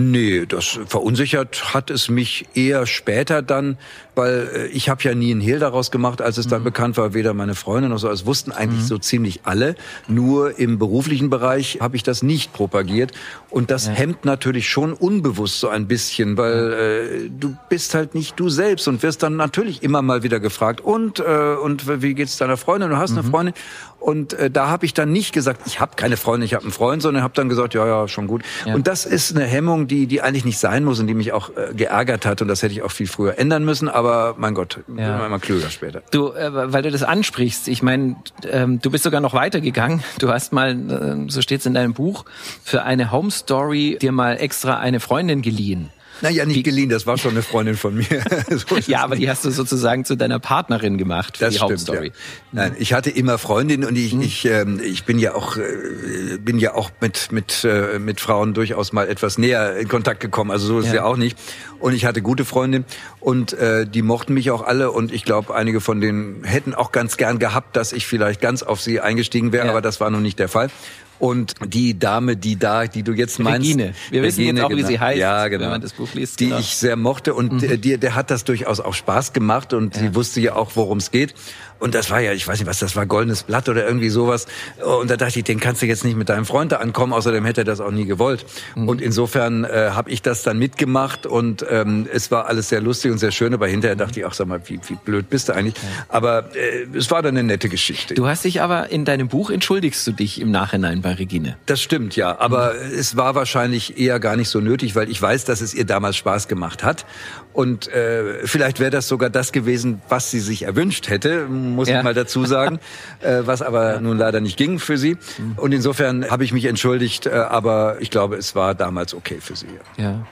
Nee, das verunsichert hat es mich eher später dann, weil äh, ich habe ja nie einen Hehl daraus gemacht, als es dann mhm. bekannt war, weder meine Freundin noch so. Es wussten eigentlich mhm. so ziemlich alle. Nur im beruflichen Bereich habe ich das nicht propagiert. Und das ja. hemmt natürlich schon unbewusst so ein bisschen, weil äh, du bist halt nicht du selbst und wirst dann natürlich immer mal wieder gefragt, und, äh, und wie geht's deiner Freundin? Du hast mhm. eine Freundin. Und äh, da habe ich dann nicht gesagt, ich habe keine Freundin, ich habe einen Freund, sondern habe dann gesagt, ja, ja, schon gut. Ja. Und das ist eine Hemmung, die, die eigentlich nicht sein muss und die mich auch äh, geärgert hat. Und das hätte ich auch viel früher ändern müssen. Aber mein Gott, ja. immer klüger später. Du, äh, weil du das ansprichst, ich meine, ähm, du bist sogar noch weitergegangen. Du hast mal, äh, so steht's in deinem Buch, für eine Home Story dir mal extra eine Freundin geliehen. Naja, nicht geliehen, das war schon eine Freundin von mir. so ja, aber die hast du sozusagen zu deiner Partnerin gemacht für das die stimmt, Hauptstory. Ja. Nein, ich hatte immer Freundinnen und ich, hm. ich, ähm, ich bin ja auch, äh, bin ja auch mit, mit, äh, mit Frauen durchaus mal etwas näher in Kontakt gekommen. Also so ist ja. es ja auch nicht. Und ich hatte gute Freundinnen und äh, die mochten mich auch alle und ich glaube, einige von denen hätten auch ganz gern gehabt, dass ich vielleicht ganz auf sie eingestiegen wäre, ja. aber das war nun nicht der Fall. Und die Dame, die da, die du jetzt meinst, Regine. Wir wissen Regine, jetzt auch, genau. wie sie heißt, ja, genau. wenn man das Buch liest. Die genau. ich sehr mochte und mhm. der, der hat das durchaus auch Spaß gemacht und ja. sie wusste ja auch, worum es geht. Und das war ja, ich weiß nicht was, das war goldenes Blatt oder irgendwie sowas. Und da dachte ich, den kannst du jetzt nicht mit deinem Freund da ankommen, außerdem hätte er das auch nie gewollt. Mhm. Und insofern äh, habe ich das dann mitgemacht und ähm, es war alles sehr lustig und sehr schön, aber hinterher dachte ich, ach sag mal, wie, wie blöd bist du eigentlich? Aber äh, es war dann eine nette Geschichte. Du hast dich aber in deinem Buch entschuldigst du dich im Nachhinein bei Regine. Das stimmt, ja. Aber mhm. es war wahrscheinlich eher gar nicht so nötig, weil ich weiß, dass es ihr damals Spaß gemacht hat. Und äh, vielleicht wäre das sogar das gewesen, was sie sich erwünscht hätte, muss ja. ich mal dazu sagen, äh, was aber ja. nun leider nicht ging für sie. Mhm. Und insofern habe ich mich entschuldigt, äh, aber ich glaube, es war damals okay für sie. Ja. ja.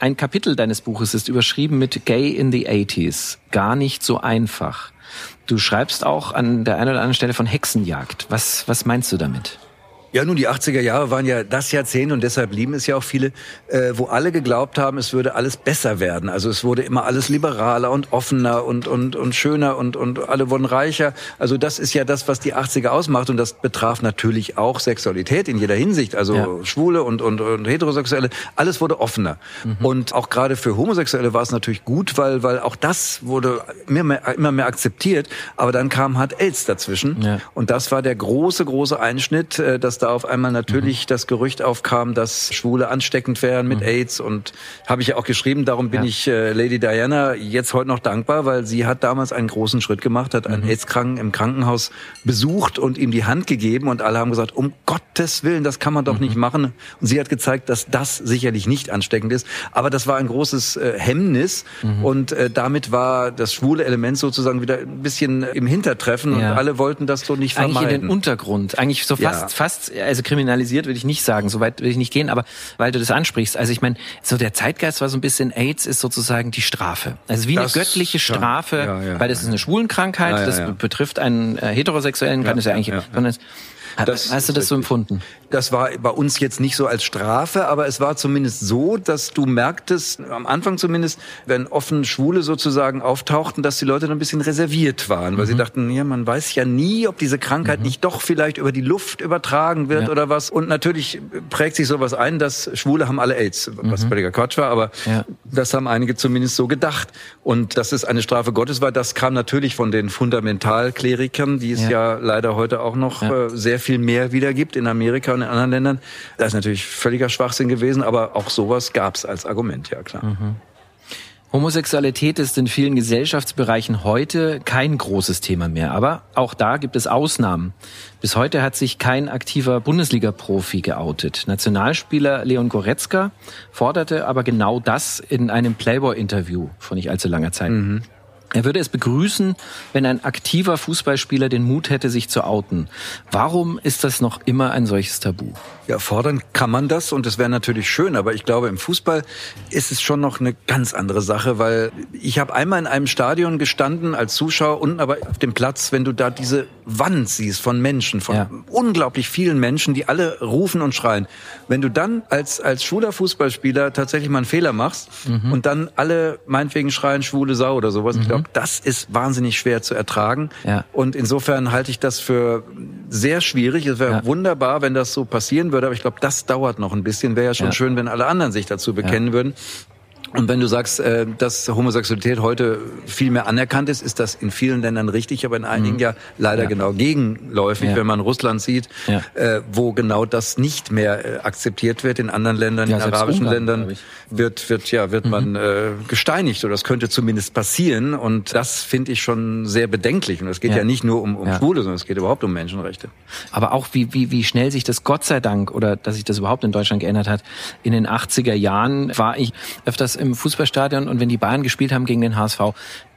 Ein Kapitel deines Buches ist überschrieben mit Gay in the 80s. Gar nicht so einfach. Du schreibst auch an der einen oder anderen Stelle von Hexenjagd. Was, was meinst du damit? Ja, nun, die 80er Jahre waren ja das Jahrzehnt und deshalb lieben es ja auch viele, äh, wo alle geglaubt haben, es würde alles besser werden. Also es wurde immer alles liberaler und offener und, und, und schöner und, und alle wurden reicher. Also das ist ja das, was die 80er ausmacht und das betraf natürlich auch Sexualität in jeder Hinsicht. Also ja. Schwule und, und, und Heterosexuelle, alles wurde offener. Mhm. Und auch gerade für Homosexuelle war es natürlich gut, weil, weil auch das wurde immer mehr, immer mehr akzeptiert. Aber dann kam halt AIDS dazwischen. Ja. Und das war der große, große Einschnitt, äh, dass da auf einmal natürlich mhm. das Gerücht aufkam, dass Schwule ansteckend wären mit mhm. AIDS und habe ich ja auch geschrieben, darum bin ja. ich äh, Lady Diana jetzt heute noch dankbar, weil sie hat damals einen großen Schritt gemacht, hat einen mhm. AIDS-Kranken im Krankenhaus besucht und ihm die Hand gegeben und alle haben gesagt, um Gottes Willen, das kann man doch mhm. nicht machen. Und sie hat gezeigt, dass das sicherlich nicht ansteckend ist, aber das war ein großes äh, Hemmnis mhm. und äh, damit war das schwule Element sozusagen wieder ein bisschen im Hintertreffen ja. und alle wollten das so nicht vermeiden. Eigentlich in den Untergrund, eigentlich so fast, ja. fast also kriminalisiert würde ich nicht sagen, so weit würde ich nicht gehen, aber weil du das ansprichst, also ich meine, so der Zeitgeist war so ein bisschen, AIDS ist sozusagen die Strafe. Also wie das, eine göttliche Strafe, ja, ja, weil das ist eine Schwulenkrankheit, das betrifft einen äh, Heterosexuellen, kann es ja, eigentlich, das, Hast du das so empfunden? Das war bei uns jetzt nicht so als Strafe, aber es war zumindest so, dass du merktest, am Anfang zumindest, wenn offen Schwule sozusagen auftauchten, dass die Leute dann ein bisschen reserviert waren, weil mhm. sie dachten, ja, man weiß ja nie, ob diese Krankheit mhm. nicht doch vielleicht über die Luft übertragen wird ja. oder was. Und natürlich prägt sich sowas ein, dass Schwule haben alle AIDS, was mhm. völliger Quatsch war, aber ja. das haben einige zumindest so gedacht. Und dass es eine Strafe Gottes war, das kam natürlich von den Fundamentalklerikern, die es ja, ja leider heute auch noch äh, sehr viel mehr wieder gibt in Amerika und in anderen Ländern. Das ist natürlich völliger Schwachsinn gewesen, aber auch sowas gab es als Argument, ja klar. Mhm. Homosexualität ist in vielen Gesellschaftsbereichen heute kein großes Thema mehr, aber auch da gibt es Ausnahmen. Bis heute hat sich kein aktiver Bundesliga-Profi geoutet. Nationalspieler Leon Goretzka forderte aber genau das in einem Playboy-Interview vor nicht allzu langer Zeit. Mhm. Er würde es begrüßen, wenn ein aktiver Fußballspieler den Mut hätte, sich zu outen. Warum ist das noch immer ein solches Tabu? Ja, fordern kann man das und es wäre natürlich schön, aber ich glaube, im Fußball ist es schon noch eine ganz andere Sache, weil ich habe einmal in einem Stadion gestanden als Zuschauer, unten aber auf dem Platz, wenn du da diese Wand siehst von Menschen, von ja. unglaublich vielen Menschen, die alle rufen und schreien. Wenn du dann als, als schwuler Fußballspieler tatsächlich mal einen Fehler machst mhm. und dann alle meinetwegen schreien, schwule Sau oder sowas, mhm. ich glaube, das ist wahnsinnig schwer zu ertragen. Ja. Und insofern halte ich das für sehr schwierig. Es wäre ja. wunderbar, wenn das so passieren würde, aber ich glaube, das dauert noch ein bisschen. Wäre ja schon ja. schön, wenn alle anderen sich dazu bekennen würden. Und wenn du sagst, äh, dass Homosexualität heute viel mehr anerkannt ist, ist das in vielen Ländern richtig, aber in einigen mhm. ja leider ja. genau gegenläufig, ja. wenn man Russland sieht, ja. äh, wo genau das nicht mehr äh, akzeptiert wird. In anderen Ländern, in arabischen Ungarn, Ländern wird wird ja wird mhm. man äh, gesteinigt oder das könnte zumindest passieren. Und das finde ich schon sehr bedenklich. Und es geht ja, nicht nur um, um Schwule, sondern es geht überhaupt um Menschenrechte. Aber auch wie wie wie schnell sich das Gott sei Dank oder dass sich das überhaupt in Deutschland geändert hat. In den 80er Jahren war ich öfters im Fußballstadion und wenn die Bayern gespielt haben gegen den HSV,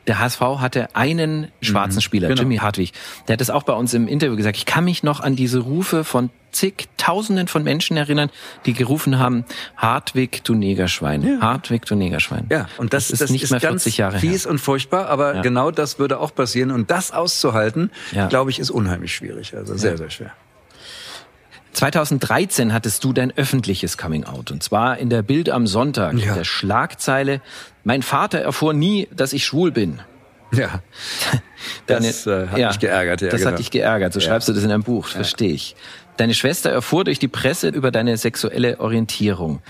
der HSV hatte einen schwarzen mhm, Spieler, genau. Jimmy Hartwig. Der hat es auch bei uns im Interview gesagt. Ich kann mich noch an diese Rufe von zigtausenden von Menschen erinnern, die gerufen haben, Hartwig, du Negerschwein. Ja. Hartwig, du Negerschwein. Ja, und das, das ist das nicht ist mehr 40 Jahre fies her. und furchtbar, aber ja. genau das würde auch passieren. Und das auszuhalten, ja. glaube ich, ist unheimlich schwierig. Also sehr, sehr schwer. 2013 hattest du dein öffentliches Coming Out und zwar in der Bild am Sonntag, ja. der Schlagzeile Mein Vater erfuhr nie, dass ich schwul bin. Ja. Deine, das äh, hat ja, mich geärgert. Ja, das genau. hat dich geärgert. So ja. schreibst du das in deinem Buch, verstehe ich. Deine Schwester erfuhr durch die Presse über deine sexuelle Orientierung.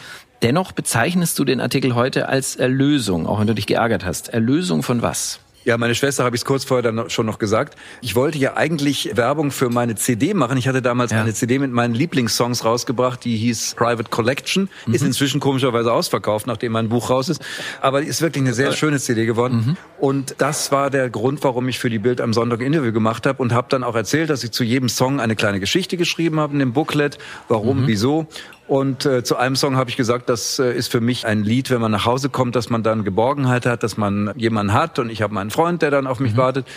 Dennoch bezeichnest du den Artikel heute als Erlösung, auch wenn du dich geärgert hast. Erlösung von was? Ja, meine Schwester habe ich es kurz vorher dann schon noch gesagt. Ich wollte ja eigentlich Werbung für meine CD machen. Ich hatte damals ja. eine CD mit meinen Lieblingssongs rausgebracht, die hieß Private Collection. Mhm. Ist inzwischen komischerweise ausverkauft, nachdem mein Buch raus ist. Aber ist wirklich eine sehr schöne CD geworden. Mhm. Und das war der Grund, warum ich für die Bild am Sonntag Interview gemacht habe und habe dann auch erzählt, dass ich zu jedem Song eine kleine Geschichte geschrieben habe in dem Booklet. Warum, mhm. wieso. Und äh, zu einem Song habe ich gesagt, das äh, ist für mich ein Lied, wenn man nach Hause kommt, dass man dann Geborgenheit hat, dass man jemanden hat und ich habe meinen Freund, der dann auf mich mhm. wartet.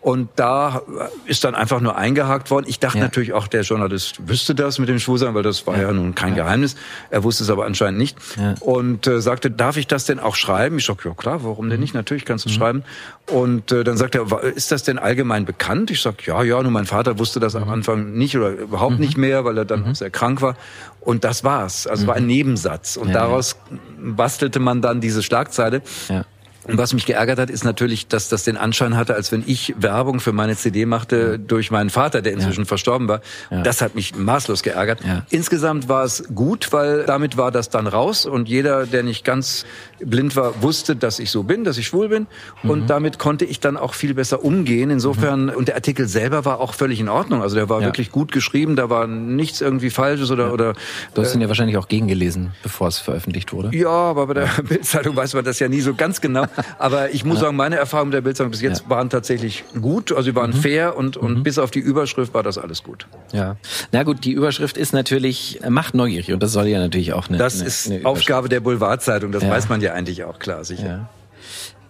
Und da ist dann einfach nur eingehakt worden. Ich dachte ja. natürlich auch, der Journalist wüsste das mit dem Schwulsein, weil das war ja, ja nun kein ja. Geheimnis. Er wusste es aber anscheinend nicht. Und äh, sagte, darf ich das denn auch schreiben? Ich sagte, ja klar, warum denn nicht? Natürlich kannst du mhm. schreiben. Und äh, dann sagt er, ist das denn allgemein bekannt? Ich sag, ja, ja, nur mein Vater wusste das am mhm. Anfang nicht oder überhaupt mhm. nicht mehr, weil er dann mhm. auch sehr krank war. Und das war's. Also mhm. war ein Nebensatz. Und daraus bastelte man dann diese Schlagzeile. Ja. Und was mich geärgert hat, ist natürlich, dass das den Anschein hatte, als wenn ich Werbung für meine CD machte durch meinen Vater, der inzwischen ja. verstorben war. Ja. Das hat mich maßlos geärgert. Ja. Insgesamt war es gut, weil damit war das dann raus und jeder, der nicht ganz blind war, wusste, dass ich so bin, dass ich schwul bin. Und mhm. damit konnte ich dann auch viel besser umgehen. Insofern, mhm. und der Artikel selber war auch völlig in Ordnung. Also der war wirklich gut geschrieben, da war nichts irgendwie Falsches oder, oder. Du hast ihn ja wahrscheinlich auch gegengelesen, bevor es veröffentlicht wurde. Ja, aber bei der Bildzeitung weiß man das ja nie so ganz genau. Aber ich muss sagen, meine Erfahrungen der Bildzeitung bis jetzt waren tatsächlich gut. Also sie waren mhm. fair und, und mhm. bis auf die Überschrift war das alles gut. Ja. Na gut, die Überschrift ist natürlich, macht neugierig und das soll ja natürlich auch eine. Das eine, ist eine Aufgabe der Boulevardzeitung, das weiß man ja eigentlich auch klar, sicher.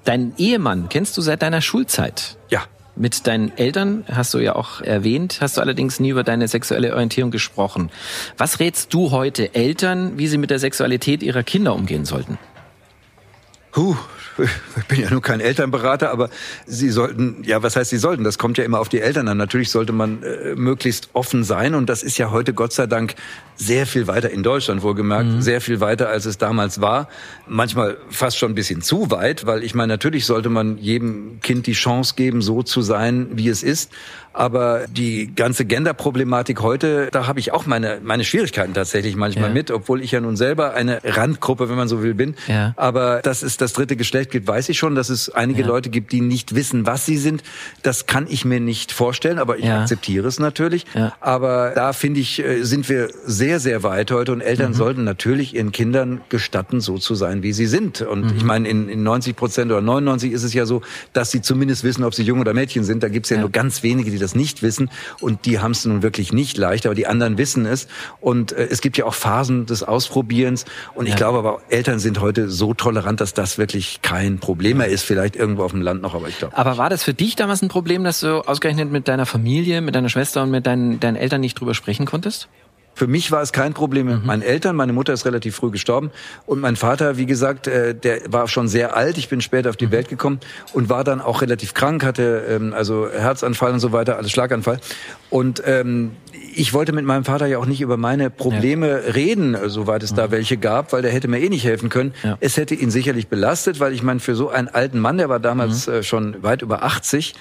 Dein Ehemann kennst du seit deiner Schulzeit? Ja. Mit deinen Eltern hast du ja auch erwähnt, hast du allerdings nie über deine sexuelle Orientierung gesprochen. Was rätst du heute Eltern, wie sie mit der Sexualität ihrer Kinder umgehen sollten? Huh, ich bin ja nur kein Elternberater, aber Sie sollten, ja, was heißt Sie sollten? Das kommt ja immer auf die Eltern an. Natürlich sollte man äh, möglichst offen sein und das ist ja heute Gott sei Dank sehr viel weiter in Deutschland wohlgemerkt, mhm. sehr viel weiter als es damals war. Manchmal fast schon ein bisschen zu weit, weil ich meine, natürlich sollte man jedem Kind die Chance geben, so zu sein, wie es ist. Aber die ganze Gender-Problematik heute, da habe ich auch meine, meine Schwierigkeiten tatsächlich manchmal ja. mit, obwohl ich ja nun selber eine Randgruppe, wenn man so will, bin. Ja. Aber dass es das dritte Geschlecht gibt, weiß ich schon, dass es einige ja. Leute gibt, die nicht wissen, was sie sind. Das kann ich mir nicht vorstellen, aber ich akzeptiere es natürlich. Aber da finde ich, äh, sind wir sehr, sehr weit heute und Eltern mhm. sollten natürlich ihren Kindern gestatten, so zu sein, wie sie sind. Und mhm. ich meine, in, in 90 Prozent oder 99 ist es ja so, dass sie zumindest wissen, ob sie Jung oder Mädchen sind. Da gibt es ja, nur ganz wenige, die das nicht wissen und die haben es nun wirklich nicht leicht, aber die anderen wissen es und äh, es gibt ja auch Phasen des Ausprobierens und ich glaube aber Eltern sind heute so tolerant, dass das wirklich kein Problem mehr ist, vielleicht irgendwo auf dem Land noch, aber ich glaube. Aber war das für dich damals ein Problem, dass du ausgerechnet mit deiner Familie, mit deiner Schwester und mit deinen, deinen Eltern nicht drüber sprechen konntest? Für mich war es kein Problem mit mhm. meinen Eltern. Meine Mutter ist relativ früh gestorben. Und mein Vater, wie gesagt, äh, der war schon sehr alt. Ich bin später auf die mhm. Welt gekommen und war dann auch relativ krank, hatte ähm, also Herzanfall und so weiter, alles Schlaganfall. Und ähm, ich wollte mit meinem Vater ja auch nicht über meine Probleme ja. reden, soweit es mhm. da welche gab, weil der hätte mir eh nicht helfen können. Ja. Es hätte ihn sicherlich belastet, weil ich meine, für so einen alten Mann, der war damals mhm. äh, schon weit über 80,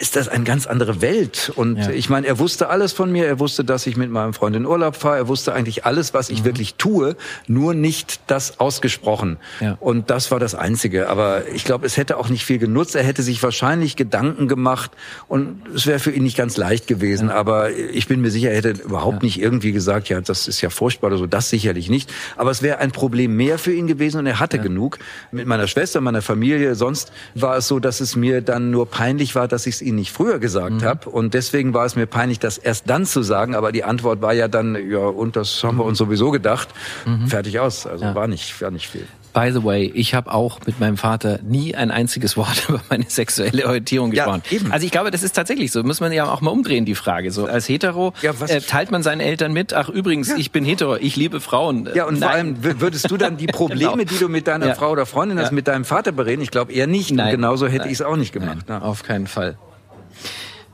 ist das eine ganz andere Welt. Und ja. ich meine, er wusste alles von mir. Er wusste, dass ich mit meinem Freund in Urlaub fahre. Er wusste eigentlich alles, was ich mhm. wirklich tue, nur nicht das ausgesprochen. Und das war das Einzige. Aber ich glaube, es hätte auch nicht viel genutzt. Er hätte sich wahrscheinlich Gedanken gemacht und es wäre für ihn nicht ganz leicht gewesen. Aber ich bin mir sicher, er hätte überhaupt ja. nicht irgendwie gesagt, ja, das ist ja furchtbar oder so, das sicherlich nicht. Aber es wäre ein Problem mehr für ihn gewesen und er hatte ja. genug. Mit meiner Schwester, meiner Familie, sonst war es so, dass es mir dann nur peinlich war, dass ich es ihnen nicht früher gesagt mhm. habe. Und deswegen war es mir peinlich, das erst dann zu sagen. Aber die Antwort war ja dann, ja, und das haben wir uns sowieso gedacht. Mhm. Fertig aus. Also ja. war nicht, war nicht viel. By the way, ich habe auch mit meinem Vater nie ein einziges Wort über meine sexuelle Orientierung gesprochen. Ja, eben. Also ich glaube, das ist tatsächlich so. Muss man ja auch mal umdrehen, die Frage. So als Hetero ja, äh, teilt man seinen Eltern mit, ach übrigens, ja. ich bin hetero, ich liebe Frauen. Ja, und Nein. vor allem würdest du dann die Probleme, genau. die du mit deiner Frau oder Freundin hast, mit deinem Vater bereden? Ich glaube eher nicht. Nein. Und genauso hätte ich es auch nicht gemacht. Nein, auf keinen Fall.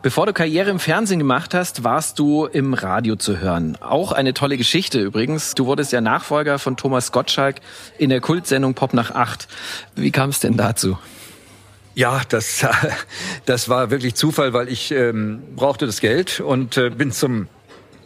Bevor du Karriere im Fernsehen gemacht hast, warst du im Radio zu hören. Auch eine tolle Geschichte übrigens. Du wurdest ja Nachfolger von Thomas Gottschalk in der Kultsendung Pop nach acht. Wie kam es denn dazu? Ja, das, das war wirklich Zufall, weil ich ähm, brauchte das Geld und äh, bin zum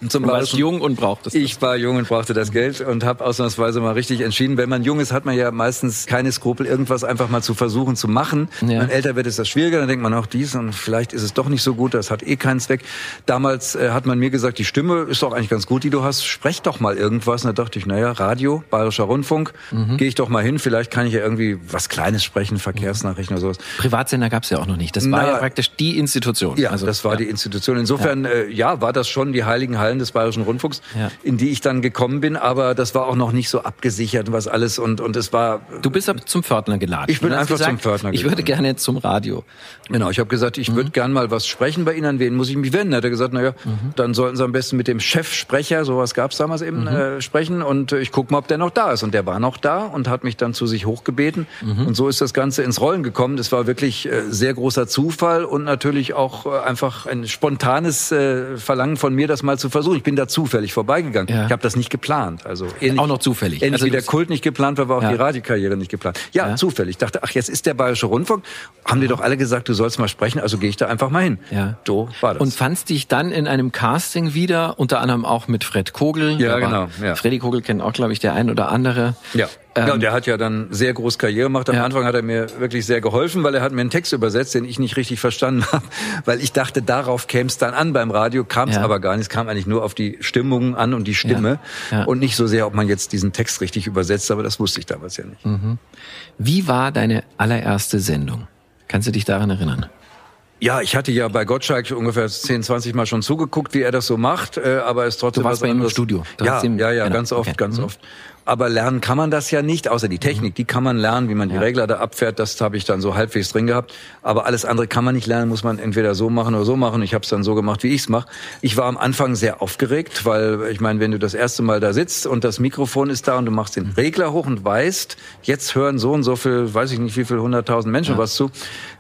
zum du warst jung und brauchtest Ich war jung und brauchte das Geld und habe ausnahmsweise mal richtig entschieden. Wenn man jung ist, hat man ja meistens keine Skrupel, irgendwas einfach mal zu versuchen zu machen. Ja. Wenn man älter wird, ist das schwieriger. Dann denkt man auch dies und vielleicht ist es doch nicht so gut. Das hat eh keinen Zweck. Damals äh, hat man mir gesagt, die Stimme ist doch eigentlich ganz gut, die du hast. Sprech doch mal irgendwas. Und da dachte ich, naja, Radio, Bayerischer Rundfunk, mhm. gehe ich doch mal hin. Vielleicht kann ich ja irgendwie was Kleines sprechen, Verkehrsnachrichten oder sowas. Privatsender gab es ja auch noch nicht. Das war Na, ja praktisch die Institution. Ja, also, das war ja. die Institution. Insofern, ja. Äh, ja, war das schon die heiligen Hallen des Bayerischen Rundfunks, ja. in die ich dann gekommen bin. Aber das war auch noch nicht so abgesichert, was alles und und es war. Du bist ab zum Pförtner geladen. Ich bin einfach gesagt, zum Pförtner. Geladen. Ich würde gerne zum Radio. Genau, ich habe gesagt, ich mhm. würde gern mal was sprechen bei Ihnen. An wen muss ich mich wenden? Hat er gesagt, naja, mhm. dann sollten Sie am besten mit dem Chefsprecher, sowas gab es damals eben, mhm. äh, sprechen und ich gucke mal, ob der noch da ist. Und der war noch da und hat mich dann zu sich hochgebeten. Mhm. Und so ist das Ganze ins Rollen gekommen. Das war wirklich äh, sehr großer Zufall und natürlich auch äh, einfach ein spontanes äh, Verlangen von mir, das mal zu versuchen. Ich bin da zufällig vorbeigegangen. Ja. Ich habe das nicht geplant. Also ähnlich, auch noch zufällig. Ähnlich also wie der Kult nicht geplant war, war auch ja. die Radiokarriere nicht geplant. Ja, ja, zufällig. Ich dachte, ach, jetzt ist der Bayerische Rundfunk. Haben die doch alle gesagt, du sollst mal sprechen, also gehe ich da einfach mal hin. Ja. So war das. Und fandst dich dann in einem Casting wieder, unter anderem auch mit Fred Kogel. Ja, genau. Ja. Freddy Kogel kennt auch, glaube ich, der ein oder andere. Ja. Ähm, ja, und der hat ja dann sehr groß Karriere gemacht. Am ja. Anfang hat er mir wirklich sehr geholfen, weil er hat mir einen Text übersetzt, den ich nicht richtig verstanden habe, weil ich dachte, darauf käme es dann an beim Radio, kam es ja. aber gar nicht. Es kam eigentlich nur auf die Stimmung an und die Stimme ja. und nicht so sehr, ob man jetzt diesen Text richtig übersetzt, aber das wusste ich damals ja nicht. Mhm. Wie war deine allererste Sendung? Kannst du dich daran erinnern? Ja, ich hatte ja bei Gottschalk ungefähr 10, 20 Mal schon zugeguckt, wie er das so macht, äh, aber es trotzdem du warst was bei ihm im Studio. ja, ja, ja, genau. ganz oft, okay. ganz mhm. oft. Aber lernen kann man das ja nicht, außer die Technik, die kann man lernen, wie man die ja. Regler da abfährt, das habe ich dann so halbwegs drin gehabt. Aber alles andere kann man nicht lernen, muss man entweder so machen oder so machen. Ich habe es dann so gemacht, wie ich es mache. Ich war am Anfang sehr aufgeregt, weil ich meine, wenn du das erste Mal da sitzt und das Mikrofon ist da und du machst den Regler hoch und weißt, jetzt hören so und so viel, weiß ich nicht wie viel, hunderttausend Menschen ja. was zu,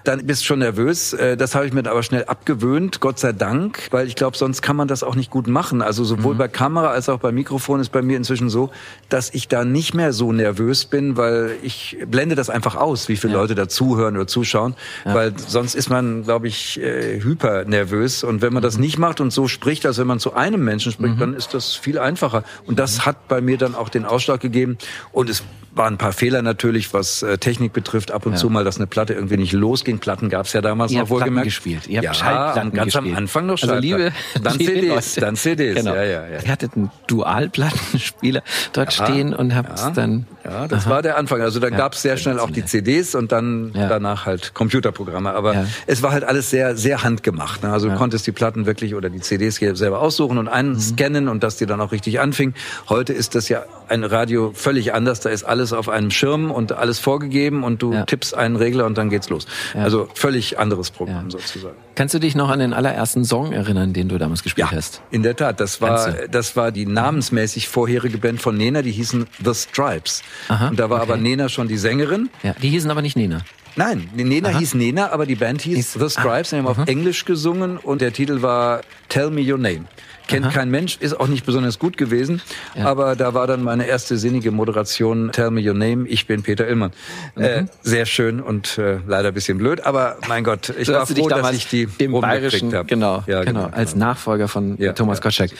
dann bist du schon nervös. Äh, das habe ich mir aber schnell abgewöhnt, Gott sei Dank, weil ich glaube, sonst kann man das auch nicht gut machen. Also sowohl mhm. bei Kamera als auch bei Mikrofon ist bei mir inzwischen so, dass ich da nicht mehr so nervös bin, weil ich blende das einfach aus, wie viele ja. Leute da zuhören oder zuschauen, ja. weil sonst ist man, glaube ich, äh, hyper nervös. Und wenn man mhm. das nicht macht und so spricht, als wenn man zu einem Menschen spricht, mhm. dann ist das viel einfacher. Und das mhm. hat bei mir dann auch den Ausschlag gegeben. Und es waren ein paar Fehler natürlich, was äh, Technik betrifft. Ab und ja. zu mal, dass eine Platte irgendwie nicht losging. Platten gab es ja damals Ihr noch wohlgemerkt. gespielt. Ihr habt ja, ganz gespielt. am Anfang noch Schallplatten. Also liebe, dann CDs, dann CDs. Genau. Ja, ja, ja. Ihr hattet einen Dualplattenspieler dort ja, stehen und habt ja, dann. Ja, das aha. war der Anfang. Also dann ja, gab es sehr schnell auch die CDs und dann danach halt Computerprogramme. Aber es war halt alles sehr, sehr handgemacht. Ne? Also du konntest die Platten wirklich oder die CDs hier selber aussuchen und einscannen mhm. und dass die dann auch richtig anfing. Heute ist das ja ein Radio völlig anders. Da ist alles auf einem Schirm und alles vorgegeben und du ja. tippst einen Regler und dann geht's los. Ja. Also völlig anderes Programm ja. sozusagen. Kannst du dich noch an den allerersten Song erinnern, den du damals gespielt ja, hast? In der Tat, das war das war die namensmäßig vorherige Band von Nena, die hießen The Stripes. Aha, und da war okay. aber Nena schon die Sängerin. Ja, die hießen aber nicht Nena. Nein, Nena Aha. hieß Nena, aber die Band hieß Ist, The Stripes, ah, die haben auf Englisch gesungen und der Titel war Tell Me Your Name kennt Aha. kein Mensch, ist auch nicht besonders gut gewesen. Ja. Aber da war dann meine erste sinnige Moderation, Tell Me Your Name, ich bin Peter Illmann. Mhm. Äh, sehr schön und äh, leider ein bisschen blöd, aber mein Gott, ich so war froh, dass ich die im bayerischen, habe. Genau, ja, genau, genau, als Nachfolger von ja, Thomas Gottschalk.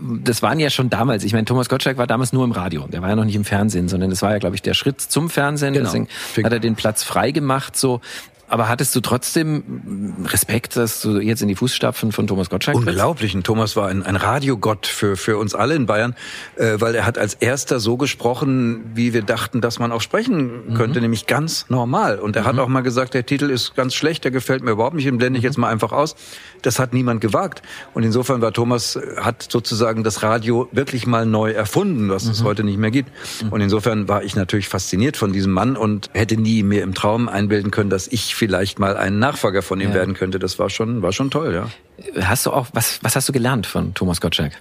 Das waren ja schon damals, ich meine, Thomas Gottschalk war damals nur im Radio, der war ja noch nicht im Fernsehen, sondern das war ja, glaube ich, der Schritt zum Fernsehen. Genau. Deswegen hat er den Platz frei gemacht, so aber hattest du trotzdem Respekt, dass du jetzt in die Fußstapfen von Thomas Gottschalk Unglaublich. Und Thomas war ein, ein Radiogott für, für uns alle in Bayern, äh, weil er hat als erster so gesprochen, wie wir dachten, dass man auch sprechen mhm. könnte, nämlich ganz normal. Und er mhm. hat auch mal gesagt, der Titel ist ganz schlecht, der gefällt mir überhaupt nicht, den blende ich mhm. jetzt mal einfach aus. Das hat niemand gewagt. Und insofern war Thomas, äh, hat sozusagen das Radio wirklich mal neu erfunden, was es mhm. heute nicht mehr gibt. Mhm. Und insofern war ich natürlich fasziniert von diesem Mann und hätte nie mir im Traum einbilden können, dass ich vielleicht mal ein Nachfolger von ihm ja. werden könnte. Das war schon, war schon toll, ja. Hast du auch, was, was hast du gelernt von Thomas Gottschalk?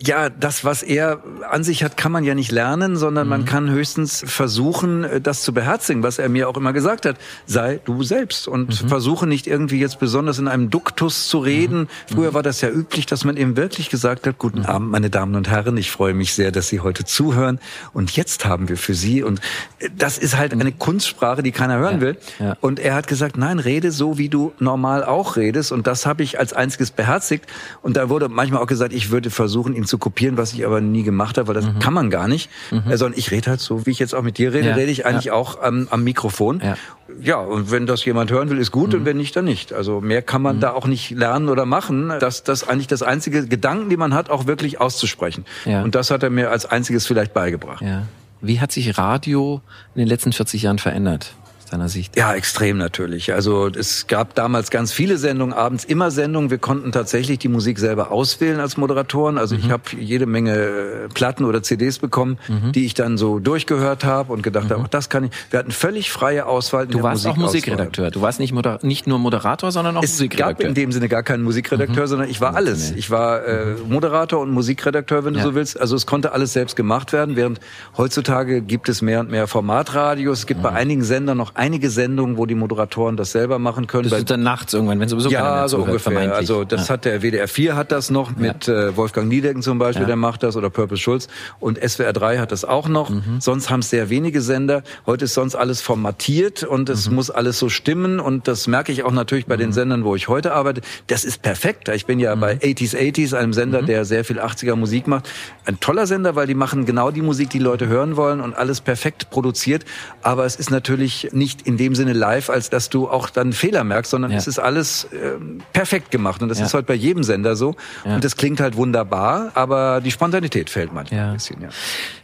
Ja, das, was er an sich hat, kann man ja nicht lernen, sondern mhm. man kann höchstens versuchen, äh, das zu beherzigen, was er mir auch immer gesagt hat. Sei du selbst und mhm. versuche nicht irgendwie jetzt besonders in einem Duktus zu reden. Mhm. Früher mhm. war das ja üblich, dass man eben wirklich gesagt hat, guten mhm. Abend, meine Damen und Herren, ich freue mich sehr, dass Sie heute zuhören. Und jetzt haben wir für Sie, und äh, das ist halt eine Kunstsprache, die keiner hören ja. will. Ja. Und er hat gesagt, nein, rede so, wie du normal auch redest. Und das habe ich als einziges beherzigt. Und da wurde manchmal auch gesagt, ich würde versuchen, ihn ihn zu kopieren, was ich aber nie gemacht habe, weil das mhm. kann man gar nicht. Mhm. Äh, sondern ich rede halt so, wie ich jetzt auch mit dir rede, ja. rede ich eigentlich ja. auch am, am Mikrofon. Ja. ja, und wenn das jemand hören will, ist gut mhm. und wenn nicht, dann nicht. Also mehr kann man mhm. da auch nicht lernen oder machen. Das, das eigentlich das einzige Gedanken, die man hat, auch wirklich auszusprechen. Ja. Und das hat er mir als einziges vielleicht beigebracht. Ja. Wie hat sich Radio in den letzten 40 Jahren verändert? Deiner Sicht? Ja, extrem natürlich. Also es gab damals ganz viele Sendungen, abends immer Sendungen. Wir konnten tatsächlich die Musik selber auswählen als Moderatoren. Also mhm. ich habe jede Menge äh, Platten oder CDs bekommen, mhm. die ich dann so durchgehört habe und gedacht mhm. habe, das kann ich. Wir hatten völlig freie Auswahl. du warst auch Musikredakteur. Du warst nicht, Moder nicht nur Moderator, sondern auch es Musikredakteur. Es gab in dem Sinne gar keinen Musikredakteur, mhm. sondern ich war alles. Ich war äh, Moderator und Musikredakteur, wenn du ja. so willst. Also es konnte alles selbst gemacht werden, während heutzutage gibt es mehr und mehr Formatradios. Es gibt bei mhm. einigen Sendern noch einige Sendungen, wo die Moderatoren das selber machen können. Das ist dann nachts irgendwann, wenn sowieso ja, keiner mehr so ungefähr. Also das ja. hat der WDR 4 hat das noch mit ja. äh, Wolfgang Niedecken zum Beispiel, ja. der macht das oder Purple Schulz und SWR 3 hat das auch noch. Mhm. Sonst haben es sehr wenige Sender. Heute ist sonst alles formatiert und es mhm. muss alles so stimmen und das merke ich auch natürlich bei mhm. den Sendern, wo ich heute arbeite. Das ist perfekt. Ich bin ja bei 80s mhm. 80s, einem Sender, mhm. der sehr viel 80er Musik macht. Ein toller Sender, weil die machen genau die Musik, die Leute hören wollen und alles perfekt produziert. Aber es ist natürlich nicht in dem Sinne live, als dass du auch dann Fehler merkst, sondern ja. es ist alles äh, perfekt gemacht. Und das ja. ist heute bei jedem Sender so. Ja. Und das klingt halt wunderbar, aber die Spontanität fehlt manchmal ein bisschen. Ja.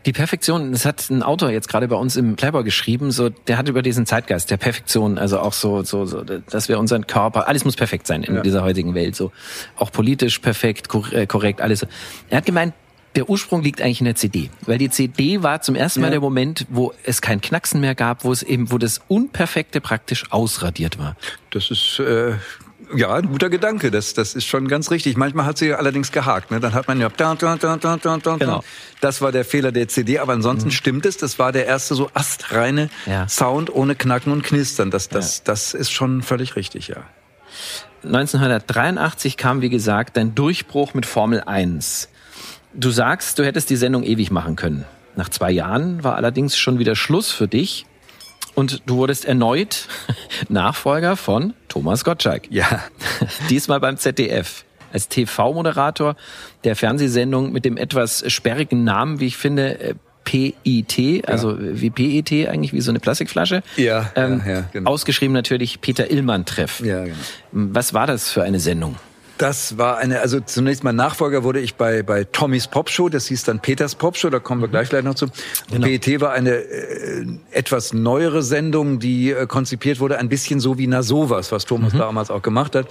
Die Perfektion, das hat ein Autor jetzt gerade bei uns im Playboy geschrieben, so der hat über diesen Zeitgeist der Perfektion, also auch so, so, so dass wir unseren Körper, alles muss perfekt sein in dieser heutigen Welt, so auch politisch perfekt, äh, korrekt, alles. Er hat gemeint, der Ursprung liegt eigentlich in der CD, weil die CD war zum ersten Mal ja. der Moment, wo es kein Knacksen mehr gab, wo es eben, wo das Unperfekte praktisch ausradiert war. Das ist äh, ja ein guter Gedanke. Das, das ist schon ganz richtig. Manchmal hat sie allerdings gehakt. Ne? Dann hat man ja da, da, da, da, da, da. Genau. Das war der Fehler der CD, aber ansonsten mhm. stimmt es. Das war der erste so astreine ja. Sound ohne Knacken und Knistern. Das, das, ja. das ist schon völlig richtig, ja. 1983 kam, wie gesagt, dein Durchbruch mit Formel 1. Du sagst, du hättest die Sendung ewig machen können. Nach zwei Jahren war allerdings schon wieder Schluss für dich und du wurdest erneut Nachfolger von Thomas Gottschalk. Ja. Diesmal beim ZDF. Als TV-Moderator der Fernsehsendung mit dem etwas sperrigen Namen, wie ich finde, äh, PIT, also ja. wie PET eigentlich, wie so eine Plastikflasche. Ja, ähm, ja, ja genau. Ausgeschrieben natürlich Peter Illmann-Treff. Ja, genau. Was war das für eine Sendung? Das war eine, also zunächst mal Nachfolger wurde ich bei, bei Tommys Popshow, das hieß dann Peters Popshow, da kommen wir mhm. gleich gleich noch zu. Genau. PET war eine äh, etwas neuere Sendung, die äh, konzipiert wurde, ein bisschen so wie Na sowas, was Thomas mhm. damals auch gemacht hat.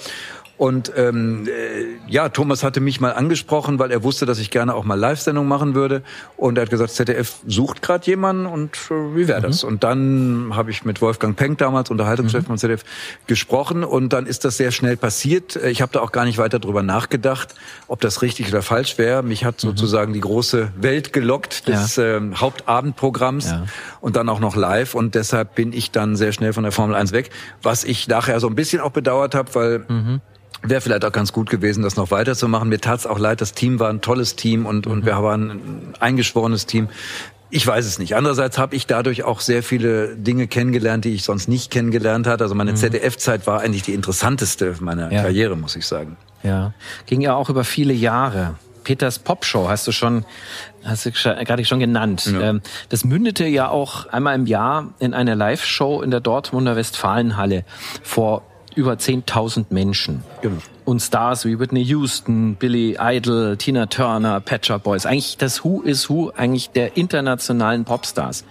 Und ähm, äh, ja, Thomas hatte mich mal angesprochen, weil er wusste, dass ich gerne auch mal Live-Sendung machen würde. Und er hat gesagt, ZDF sucht gerade jemanden und äh, wie wäre das? Mhm. Und dann habe ich mit Wolfgang Penck damals, Unterhaltungschef mhm. von ZDF, gesprochen und dann ist das sehr schnell passiert. Ich habe da auch gar nicht weiter drüber nachgedacht, ob das richtig oder falsch wäre. Mich hat mhm. sozusagen die große Welt gelockt des ja. ähm, Hauptabendprogramms ja. und dann auch noch live. Und deshalb bin ich dann sehr schnell von der Formel 1 weg, was ich nachher so ein bisschen auch bedauert habe, weil mhm Wäre vielleicht auch ganz gut gewesen, das noch weiterzumachen. Mir tat es auch leid, das Team war ein tolles Team und, mhm. und wir waren ein eingeschworenes Team. Ich weiß es nicht. Andererseits habe ich dadurch auch sehr viele Dinge kennengelernt, die ich sonst nicht kennengelernt hatte. Also meine mhm. ZDF-Zeit war eigentlich die interessanteste meiner ja. Karriere, muss ich sagen. Ja, ging ja auch über viele Jahre. Peters Popshow hast du schon, hast du gerade schon genannt. Ja. Ähm, das mündete ja auch einmal im Jahr in einer Live-Show in der Dortmunder Westfalenhalle vor über 10.000 Menschen. Genau. Und Stars wie Whitney Houston, Billy Idol, Tina Turner, Pet Shop Boys. Eigentlich das Who is Who eigentlich der internationalen Popstars.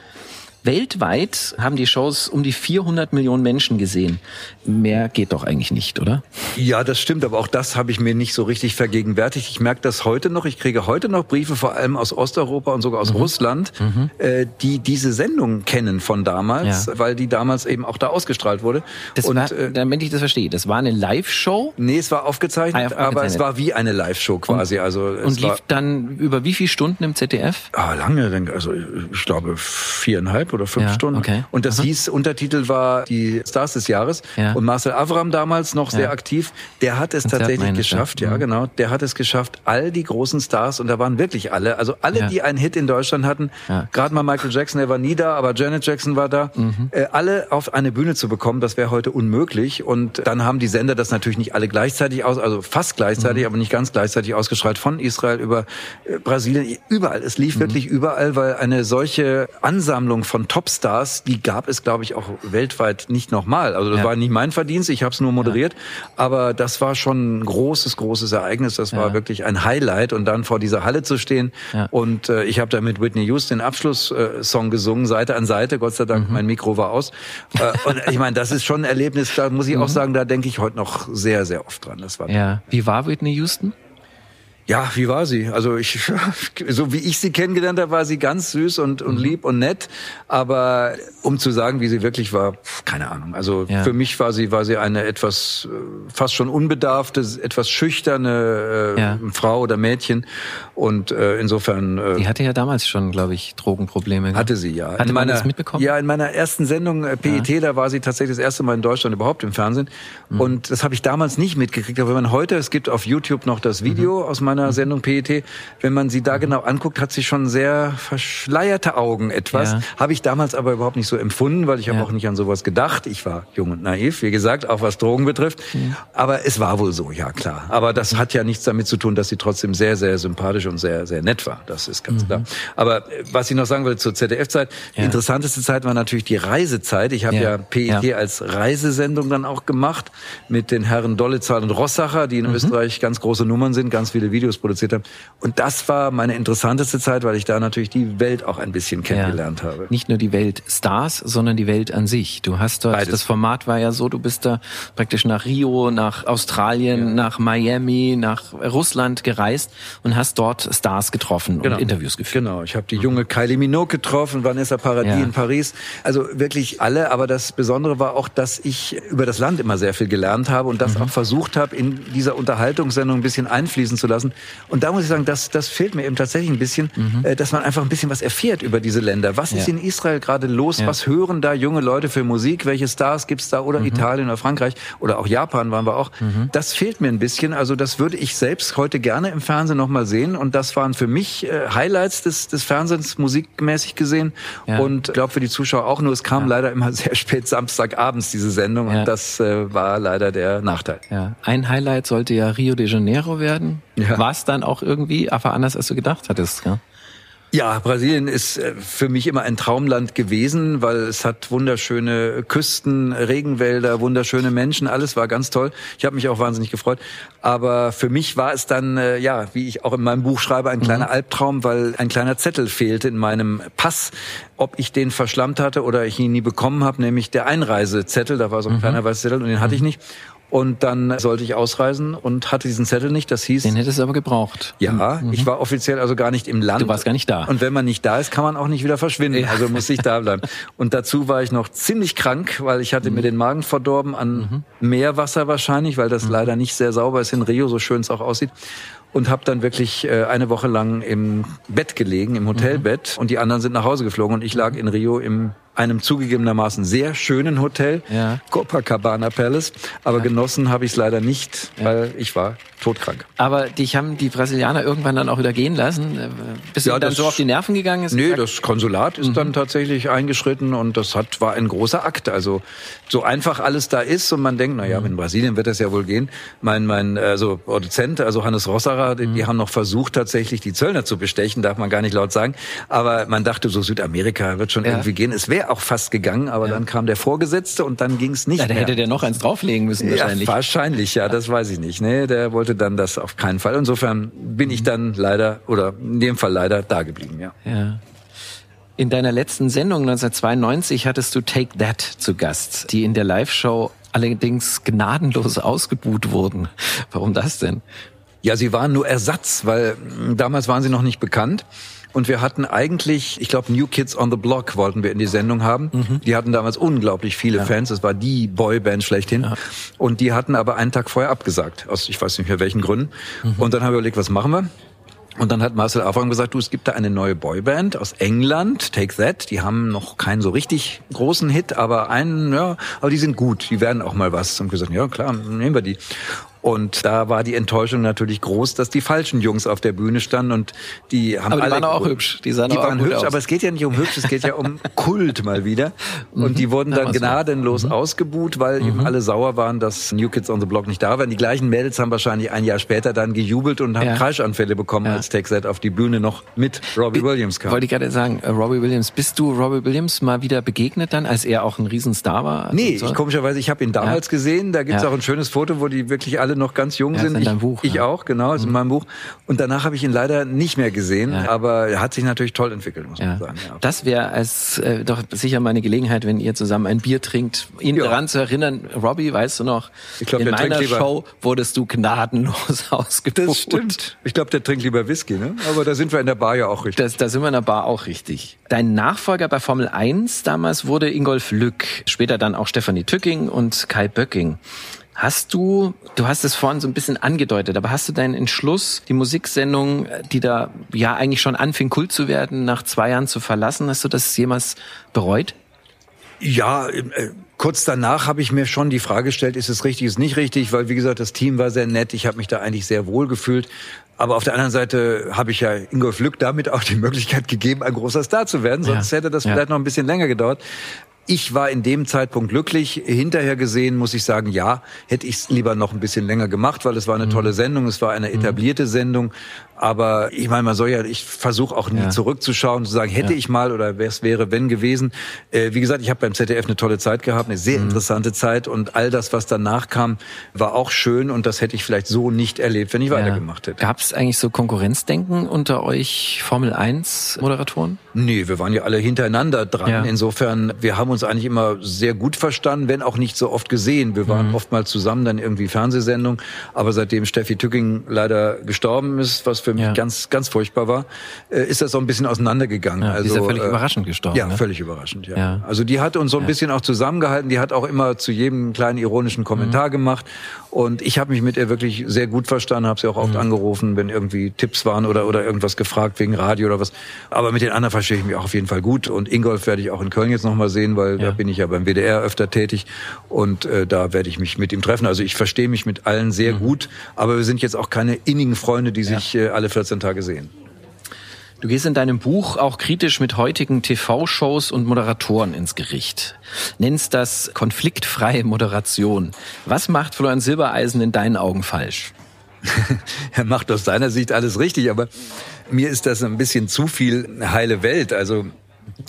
Weltweit haben die Shows um die 400 Millionen Menschen gesehen. Mehr geht doch eigentlich nicht, oder? Ja, das stimmt, aber auch das habe ich mir nicht so richtig vergegenwärtigt. Ich merke das heute noch. Ich kriege heute noch Briefe, vor allem aus Osteuropa und sogar aus mhm. Russland, mhm. Äh, die diese Sendung kennen von damals, ja. weil die damals eben auch da ausgestrahlt wurde. Das und, war, äh, damit ich das verstehe, das war eine Live-Show? Nee, es war aufgezeichnet, ah, aber es war wie eine Live-Show quasi. Und, also und lief dann über wie viele Stunden im ZDF? Ah, lange, also ich glaube viereinhalb oder fünf ja, Stunden. Okay. Und das Aha. hieß, Untertitel war die Stars des Jahres. Ja. Und Marcel Avram damals noch sehr aktiv, der hat es Konzert tatsächlich geschafft, ja, mhm. genau, der hat es geschafft, all die großen Stars, und da waren wirklich alle, also alle, die einen Hit in Deutschland hatten, gerade mal Michael Jackson, der war nie da, aber Janet Jackson war da, mhm. äh, alle auf eine Bühne zu bekommen, das wäre heute unmöglich. Und dann haben die Sender das natürlich nicht alle gleichzeitig aus, also fast gleichzeitig, mhm. aber nicht ganz gleichzeitig ausgestrahlt, von Israel über äh, Brasilien, überall. Es lief mhm. wirklich überall, weil eine solche Ansammlung von Topstars, die gab es, glaube ich, auch weltweit nicht nochmal. Also das ja. war nicht mein Verdienst, ich habe es nur moderiert, ja. aber das war schon ein großes, großes Ereignis. Das ja. war wirklich ein Highlight und dann vor dieser Halle zu stehen und äh, ich habe da mit Whitney Houston den Abschlusssong äh, gesungen, Seite an Seite. Gott sei Dank, mhm. mein Mikro war aus. äh, und ich meine, das ist schon ein Erlebnis. Da muss ich auch mhm. sagen, da denke ich heute noch sehr, sehr oft dran. Das war ja. Wie war Whitney Houston? Ja, wie war sie? Also ich, so wie ich sie kennengelernt habe, war sie ganz süß und, und mhm. lieb und nett. Aber um zu sagen, wie sie wirklich war, keine Ahnung. Also ja. für mich war sie, war sie eine etwas, äh, fast schon unbedarfte, etwas schüchterne äh, ja. Frau oder Mädchen. Und äh, insofern. Äh, die hatte ja damals schon, glaube ich, Drogenprobleme. Hatte sie ja. Hatte in man das mitbekommen? Ja, in meiner ersten Sendung äh, PET, ja. da war sie tatsächlich das erste Mal in Deutschland überhaupt im Fernsehen. Mhm. Und das habe ich damals nicht mitgekriegt. Aber wenn man heute, es gibt auf YouTube noch das Video mhm. aus meiner meiner Sendung PET, wenn man sie da mhm. genau anguckt, hat sie schon sehr verschleierte Augen etwas. Ja. Habe ich damals aber überhaupt nicht so empfunden, weil ich ja. habe auch nicht an sowas gedacht. Ich war jung und naiv, wie gesagt, auch was Drogen betrifft. Mhm. Aber es war wohl so, ja klar. Aber das hat ja nichts damit zu tun, dass sie trotzdem sehr, sehr sympathisch und sehr, sehr nett war. Das ist ganz mhm. klar. Aber äh, was ich noch sagen will zur ZDF-Zeit, ja. interessanteste Zeit war natürlich die Reisezeit. Ich habe ja. ja PET als Reisesendung dann auch gemacht mit den Herren Dollezahl und Rossacher, die in mhm. Österreich ganz große Nummern sind, ganz viele Videos Videos produziert habe. Und das war meine interessanteste Zeit, weil ich da natürlich die Welt auch ein bisschen kennengelernt ja. habe. Nicht nur die Welt Stars, sondern die Welt an sich. Du hast dort, Beides. das Format war ja so, du bist da praktisch nach Rio, nach Australien, ja. nach Miami, nach Russland gereist und hast dort Stars getroffen genau. und Interviews geführt. Genau, ich habe die junge Kylie Minogue getroffen, Vanessa Paradis ja. in Paris. Also wirklich alle, aber das Besondere war auch, dass ich über das Land immer sehr viel gelernt habe und das mhm. auch versucht habe, in dieser Unterhaltungssendung ein bisschen einfließen zu lassen. Und da muss ich sagen, das, das fehlt mir eben tatsächlich ein bisschen, mhm. äh, dass man einfach ein bisschen was erfährt über diese Länder. Was ja. ist in Israel gerade los? Ja. Was hören da junge Leute für Musik? Welche Stars gibt's da? Oder mhm. Italien oder Frankreich oder auch Japan waren wir auch. Mhm. Das fehlt mir ein bisschen. Also das würde ich selbst heute gerne im Fernsehen nochmal sehen. Und das waren für mich äh, Highlights des, des Fernsehens musikmäßig gesehen. Ja. Und ich glaube für die Zuschauer auch nur, es kam leider immer sehr spät Samstagabends, diese Sendung. Und das äh, war leider der Nachteil. Ja. Ein Highlight sollte ja Rio de Janeiro werden. Ja. War es dann auch irgendwie, aber anders als du gedacht hattest, ja? Ja, Brasilien ist äh, für mich immer ein Traumland gewesen, weil es hat wunderschöne Küsten, Regenwälder, wunderschöne Menschen, alles war ganz toll. Ich habe mich auch wahnsinnig gefreut. Aber für mich war es dann, äh, ja, wie ich auch in meinem Buch schreibe, ein kleiner mhm. Albtraum, weil ein kleiner Zettel fehlte in meinem Pass, ob ich den verschlammt hatte oder ich ihn nie bekommen habe, nämlich der Einreisezettel. Da war so ein mhm. kleiner weißer Zettel und den hatte ich nicht. Und dann sollte ich ausreisen und hatte diesen Zettel nicht. Das hieß. Den hättest du aber gebraucht. Ja, mhm. ich war offiziell also gar nicht im Land. Du warst gar nicht da. Und wenn man nicht da ist, kann man auch nicht wieder verschwinden. Ja. Also muss ich da bleiben. Und dazu war ich noch ziemlich krank, weil ich hatte mhm. mir den Magen verdorben an mhm. Meerwasser wahrscheinlich, weil das mhm. leider nicht sehr sauber ist in Rio, so schön es auch aussieht und habe dann wirklich äh, eine Woche lang im Bett gelegen, im Hotelbett mhm. und die anderen sind nach Hause geflogen und ich lag in Rio im einem zugegebenermaßen sehr schönen Hotel, ja. Copacabana Palace. Aber ja. genossen habe ich es leider nicht, weil ich war todkrank. Aber dich haben die Brasilianer irgendwann dann auch wieder gehen lassen? Äh, bist ja, du dann so auf die Nerven gegangen? Ist nee, das Konsulat ist mhm. dann tatsächlich eingeschritten und das hat, war ein großer Akt. Also so einfach alles da ist und man denkt, na ja, mhm. in Brasilien wird das ja wohl gehen. Mein, mein also Produzent, also Hannes Rossacher, die, mhm. die haben noch versucht tatsächlich die Zöllner zu bestechen, darf man gar nicht laut sagen. Aber man dachte so, Südamerika wird schon ja. irgendwie gehen. Es wäre auch fast gegangen, aber ja. dann kam der Vorgesetzte und dann ging es nicht ja, da hätte der noch eins drauflegen müssen wahrscheinlich. Ja, wahrscheinlich, ja, das weiß ich nicht. Nee, der wollte dann das auf keinen Fall. Insofern bin ich mhm. dann leider, oder in dem Fall leider, da geblieben, ja. Ja. In deiner letzten Sendung 1992 hattest du Take That zu Gast, die in der Live-Show allerdings gnadenlos ausgebuht wurden. Warum das denn? Ja, sie waren nur Ersatz, weil hm, damals waren sie noch nicht bekannt. Und wir hatten eigentlich, ich glaube, New Kids on the Block wollten wir in die Sendung haben. Mhm. Die hatten damals unglaublich viele ja. Fans. Das war die Boyband schlechthin. Ja. Und die hatten aber einen Tag vorher abgesagt. Aus ich weiß nicht mehr welchen Gründen. Mhm. Und dann haben wir überlegt, was machen wir? Und dann hat Marcel Afram gesagt, du, es gibt da eine neue Boyband aus England, Take That. Die haben noch keinen so richtig großen Hit, aber einen, ja, aber die sind gut. Die werden auch mal was. Und gesagt, ja klar, nehmen wir die. Und da war die Enttäuschung natürlich groß, dass die falschen Jungs auf der Bühne standen und die haben aber die alle waren auch hübsch. Die, sahen die auch waren hübsch, aus. aber es geht ja nicht um hübsch, es geht ja um Kult mal wieder. Und mhm. die wurden dann gnadenlos mhm. ausgebuht, weil mhm. eben alle sauer waren, dass New Kids on the Block nicht da waren. Die gleichen Mädels haben wahrscheinlich ein Jahr später dann gejubelt und haben ja. Kreischanfälle bekommen, ja. als Texet auf die Bühne noch mit Robbie Williams kam. Wollte ich gerade sagen, äh, Robbie Williams, bist du Robbie Williams mal wieder begegnet dann, als er auch ein Riesenstar war? Also nee, so? ich komischerweise, ich habe ihn damals ja. gesehen. Da gibt's auch ein schönes Foto, wo die wirklich alle noch ganz jung sind in deinem Buch. Ich, ich auch, genau, ist mhm. in meinem Buch. Und danach habe ich ihn leider nicht mehr gesehen, ja. aber er hat sich natürlich toll entwickelt, muss ja. man sagen. Ja. Das wäre als äh, doch sicher mal eine Gelegenheit, wenn ihr zusammen ein Bier trinkt, ihn ja. daran zu erinnern. Robbie, weißt du noch? Ich glaub, in meiner Show wurdest du gnadenlos ausgebucht. Das stimmt. Ich glaube, der trinkt lieber Whisky, ne? Aber da sind wir in der Bar ja auch richtig. Das, da sind wir in der Bar auch richtig. Dein Nachfolger bei Formel 1 damals wurde Ingolf Lück, später dann auch Stefanie Tücking und Kai Böcking. Hast du, du hast es vorhin so ein bisschen angedeutet, aber hast du deinen Entschluss, die Musiksendung, die da ja eigentlich schon anfing, Kult zu werden, nach zwei Jahren zu verlassen, hast du das jemals bereut? Ja, äh, kurz danach habe ich mir schon die Frage gestellt, ist es richtig, ist es nicht richtig, weil wie gesagt, das Team war sehr nett, ich habe mich da eigentlich sehr wohl gefühlt. Aber auf der anderen Seite habe ich ja Ingolf Lück damit auch die Möglichkeit gegeben, ein großer Star zu werden, sonst ja. hätte das ja. vielleicht noch ein bisschen länger gedauert. Ich war in dem Zeitpunkt glücklich. Hinterher gesehen muss ich sagen, ja, hätte ich es lieber noch ein bisschen länger gemacht, weil es war eine mhm. tolle Sendung, es war eine mhm. etablierte Sendung. Aber ich meine, man soll ja, ich versuche auch nie ja. zurückzuschauen, zu sagen, hätte ja. ich mal oder es wäre, wenn gewesen. Äh, wie gesagt, ich habe beim ZDF eine tolle Zeit gehabt, eine sehr mhm. interessante Zeit und all das, was danach kam, war auch schön und das hätte ich vielleicht so nicht erlebt, wenn ich ja. weitergemacht hätte. Gab es eigentlich so Konkurrenzdenken unter euch Formel 1 Moderatoren? Nee, wir waren ja alle hintereinander dran. Insofern, wir haben uns eigentlich immer sehr gut verstanden, wenn auch nicht so oft gesehen. Wir waren mhm. oftmals zusammen dann irgendwie Fernsehsendungen, aber seitdem Steffi Tücking leider gestorben ist, was für mich ja. ganz ganz furchtbar war, äh, ist das so ein bisschen auseinandergegangen. Ja, also die ist ja völlig äh, überraschend gestorben. Ja, ne? völlig überraschend. Ja. ja. Also die hat uns so ein bisschen auch zusammengehalten. Die hat auch immer zu jedem kleinen ironischen Kommentar mhm. gemacht und ich habe mich mit ihr wirklich sehr gut verstanden, habe sie auch oft mhm. angerufen, wenn irgendwie Tipps waren oder oder irgendwas gefragt wegen Radio oder was. Aber mit den anderen verstehe ich mich auch auf jeden Fall gut. Und Ingolf werde ich auch in Köln jetzt noch mal sehen, weil da bin ich ja beim WDR öfter tätig und äh, da werde ich mich mit ihm treffen. Also ich verstehe mich mit allen sehr mhm. gut, aber wir sind jetzt auch keine innigen Freunde, die sich äh, alle 14 Tage sehen. Du gehst in deinem Buch auch kritisch mit heutigen TV-Shows und Moderatoren ins Gericht. Nennst das konfliktfreie Moderation. Was macht Florian Silbereisen in deinen Augen falsch? er macht aus seiner Sicht alles richtig, aber mir ist das ein bisschen zu viel heile Welt. Also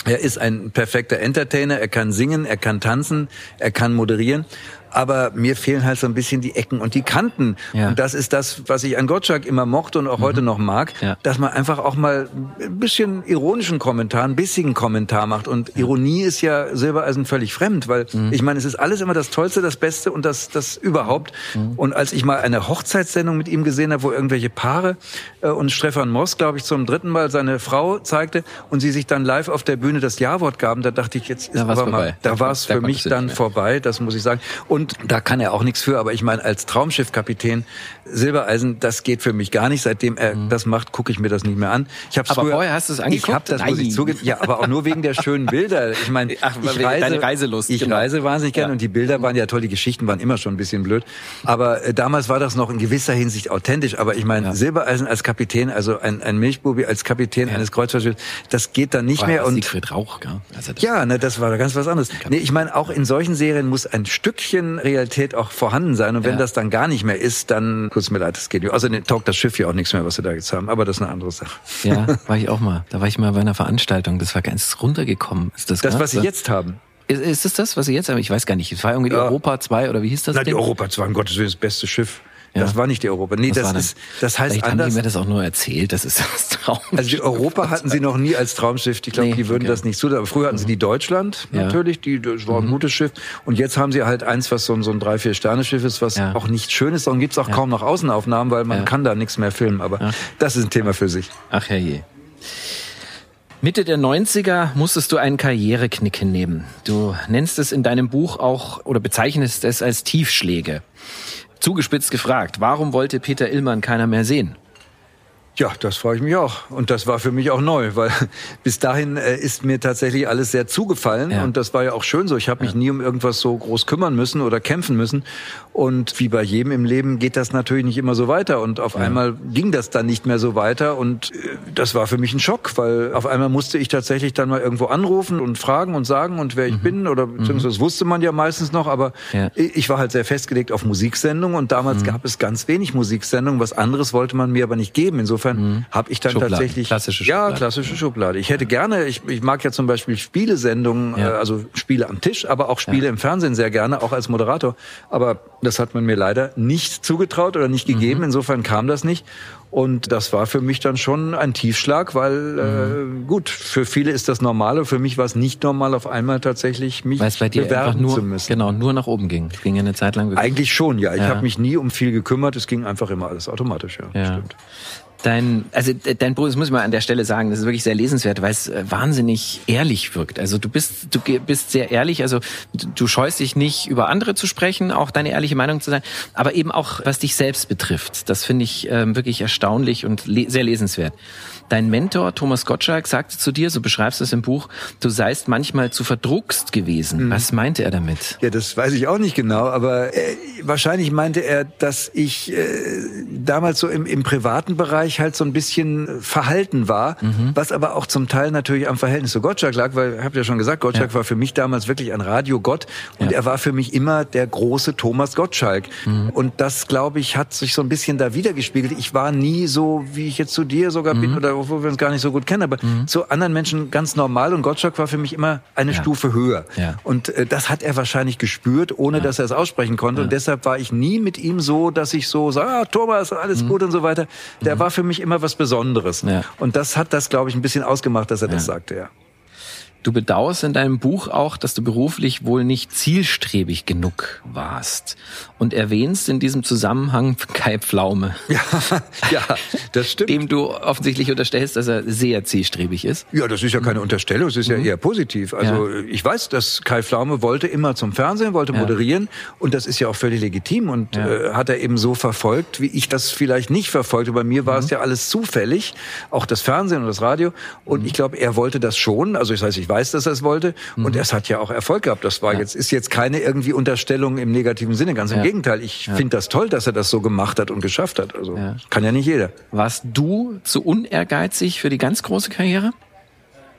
er ist ein perfekter Entertainer, er kann singen, er kann tanzen, er kann moderieren aber mir fehlen halt so ein bisschen die Ecken und die Kanten. Ja. Und das ist das, was ich an Gottschalk immer mochte und auch mhm. heute noch mag, ja. dass man einfach auch mal ein bisschen ironischen Kommentar, ein bissigen Kommentar macht. Und. Ironie ist ja Silbereisen völlig fremd, weil mhm. ich meine, es ist alles immer das Tollste, das Beste und das, das überhaupt. Mhm. Und als ich mal eine Hochzeitssendung mit ihm gesehen habe, wo irgendwelche Paare äh, und Stefan Moss, glaube ich, zum dritten Mal seine Frau zeigte und sie sich dann live auf der Bühne das Ja-Wort gaben, da dachte ich, jetzt ist aber mal, da war es für mich dann vorbei, das muss ich sagen. Und und da kann er auch nichts für, aber ich meine, als Traumschiffkapitän Silbereisen, das geht für mich gar nicht. Seitdem er mhm. das macht, gucke ich mir das nicht mehr an. Ich hab's aber früher, vorher hast du es angeguckt? Ich habe das, Nein. muss ich zugeben. Ja, aber auch nur wegen der schönen Bilder. Ich meine, ich reise, deine Reiselust. Ich genau. reise wahnsinnig gerne ja. und die Bilder waren ja toll. Die Geschichten waren immer schon ein bisschen blöd. Aber äh, damals war das noch in gewisser Hinsicht authentisch. Aber ich meine, ja. Silbereisen als Kapitän, also ein, ein Milchbubi als Kapitän ja. eines Kreuzfahrtschiffs, das geht dann nicht war mehr. Und Siegfried Rauch, gell? Also ja, ne, das war ganz was anderes. Nee, ich meine, auch in solchen Serien muss ein Stückchen Realität auch vorhanden sein. Und wenn ja. das dann gar nicht mehr ist, dann tut's mir leid, das geht nicht. Außerdem taugt das Schiff ja auch nichts mehr, was sie da jetzt haben. Aber das ist eine andere Sache. Ja, war ich auch mal. Da war ich mal bei einer Veranstaltung. Das war ganz runtergekommen. Ist das das, was Sie jetzt haben? Ist, ist das das, was Sie jetzt haben? Ich weiß gar nicht. Es war irgendwie die ja. Europa 2 oder wie hieß das? Na, Ding? die Europa 2, um Gottes Willen, das beste Schiff. Ja. Das war nicht die Europa. Nee, das, das ist, das heißt Vielleicht anders. haben die mir das auch nur erzählt, das ist das Traumschiff. Also die Europa hatten sie noch nie als Traumschiff. Ich glaube, nee, die würden okay. das nicht so. Aber früher hatten mhm. sie die Deutschland natürlich, die, das war ein mhm. gutes Schiff. Und jetzt haben sie halt eins, was so ein, so ein drei, vier Sterne Schiff ist, was ja. auch nicht schön ist. Darum gibt's auch kaum noch Außenaufnahmen, weil man kann da nichts mehr filmen. Aber das ist ein Thema für sich. Ach herrje. Mitte der 90er musstest du einen Karriereknick hinnehmen. Du nennst es in deinem Buch auch oder bezeichnest es als Tiefschläge. Zugespitzt gefragt, warum wollte Peter Illmann keiner mehr sehen? Ja, das freue ich mich auch. Und das war für mich auch neu, weil bis dahin äh, ist mir tatsächlich alles sehr zugefallen. Ja. Und das war ja auch schön so. Ich habe mich ja. nie um irgendwas so groß kümmern müssen oder kämpfen müssen. Und wie bei jedem im Leben geht das natürlich nicht immer so weiter. Und auf ja. einmal ging das dann nicht mehr so weiter. Und äh, das war für mich ein Schock, weil auf einmal musste ich tatsächlich dann mal irgendwo anrufen und fragen und sagen und wer ich mhm. bin. Oder beziehungsweise mhm. das wusste man ja meistens noch. Aber ich war halt sehr festgelegt auf Musiksendungen. Und damals mhm. gab es ganz wenig Musiksendungen. Was anderes wollte man mir aber nicht geben. Insofern insofern mhm. habe ich dann Schublade. tatsächlich klassische Schublade. ja klassische Schublade. Ich hätte gerne, ich, ich mag ja zum Beispiel Spielesendungen, ja. äh, also Spiele am Tisch, aber auch Spiele ja. im Fernsehen sehr gerne, auch als Moderator. Aber das hat man mir leider nicht zugetraut oder nicht gegeben. Mhm. Insofern kam das nicht. Und das war für mich dann schon ein Tiefschlag, weil mhm. äh, gut, für viele ist das normal, für mich war es nicht normal, auf einmal tatsächlich mich weil es bei dir bewerben nur, zu müssen. Genau, nur nach oben ging. Ging eine Zeit lang. Wirklich. Eigentlich schon, ja. Ich ja. habe mich nie um viel gekümmert. Es ging einfach immer alles automatisch, ja. ja. Stimmt. Dein, also dein Buch, das muss ich mal an der Stelle sagen, das ist wirklich sehr lesenswert, weil es äh, wahnsinnig ehrlich wirkt. Also du bist, du bist sehr ehrlich, also du scheust dich nicht über andere zu sprechen, auch deine ehrliche Meinung zu sein, aber eben auch was dich selbst betrifft. Das finde ich ähm, wirklich erstaunlich und le sehr lesenswert. Dein Mentor Thomas Gottschalk sagte zu dir, so beschreibst du es im Buch, du seist manchmal zu verdruckst gewesen. Mhm. Was meinte er damit? Ja, das weiß ich auch nicht genau, aber äh, wahrscheinlich meinte er, dass ich äh, damals so im, im privaten Bereich halt so ein bisschen verhalten war, mhm. was aber auch zum Teil natürlich am Verhältnis zu Gottschalk lag, weil ich habe ja schon gesagt, Gottschalk ja. war für mich damals wirklich ein Radiogott und ja. er war für mich immer der große Thomas Gottschalk. Mhm. Und das, glaube ich, hat sich so ein bisschen da wiedergespiegelt. Ich war nie so, wie ich jetzt zu dir sogar bin mhm. oder obwohl wir uns gar nicht so gut kennen, aber mhm. zu anderen Menschen ganz normal und Gottschalk war für mich immer eine ja. Stufe höher. Ja. Und äh, das hat er wahrscheinlich gespürt, ohne ja. dass er es aussprechen konnte. Und deshalb war ich nie mit ihm so, dass ich so sage, ah, Thomas, alles mhm. gut und so weiter. Der mhm. war für mich immer was Besonderes. Und das hat das, glaube ich, ein bisschen ausgemacht, dass er das sagte, ja. Du bedauerst in deinem Buch auch, dass du beruflich wohl nicht zielstrebig genug warst und erwähnst in diesem Zusammenhang Kai Pflaume. Ja, ja, das stimmt. Dem du offensichtlich unterstellst, dass er sehr zielstrebig ist. Ja, das ist ja keine Unterstellung, es ist mhm. ja eher positiv. Also ja. ich weiß, dass Kai Pflaume wollte immer zum Fernsehen, wollte ja. moderieren und das ist ja auch völlig legitim und ja. äh, hat er eben so verfolgt, wie ich das vielleicht nicht verfolgte. Bei mir war mhm. es ja alles zufällig, auch das Fernsehen und das Radio und mhm. ich glaube, er wollte das schon. Also das heißt, ich weiß, dass er es wollte mhm. und es hat ja auch Erfolg gehabt. Das war ja. jetzt ist jetzt keine irgendwie Unterstellung im negativen Sinne, ganz im ja. Gegenteil. Ich ja. finde das toll, dass er das so gemacht hat und geschafft hat. Also kann ja nicht jeder. Warst du zu unehrgeizig für die ganz große Karriere?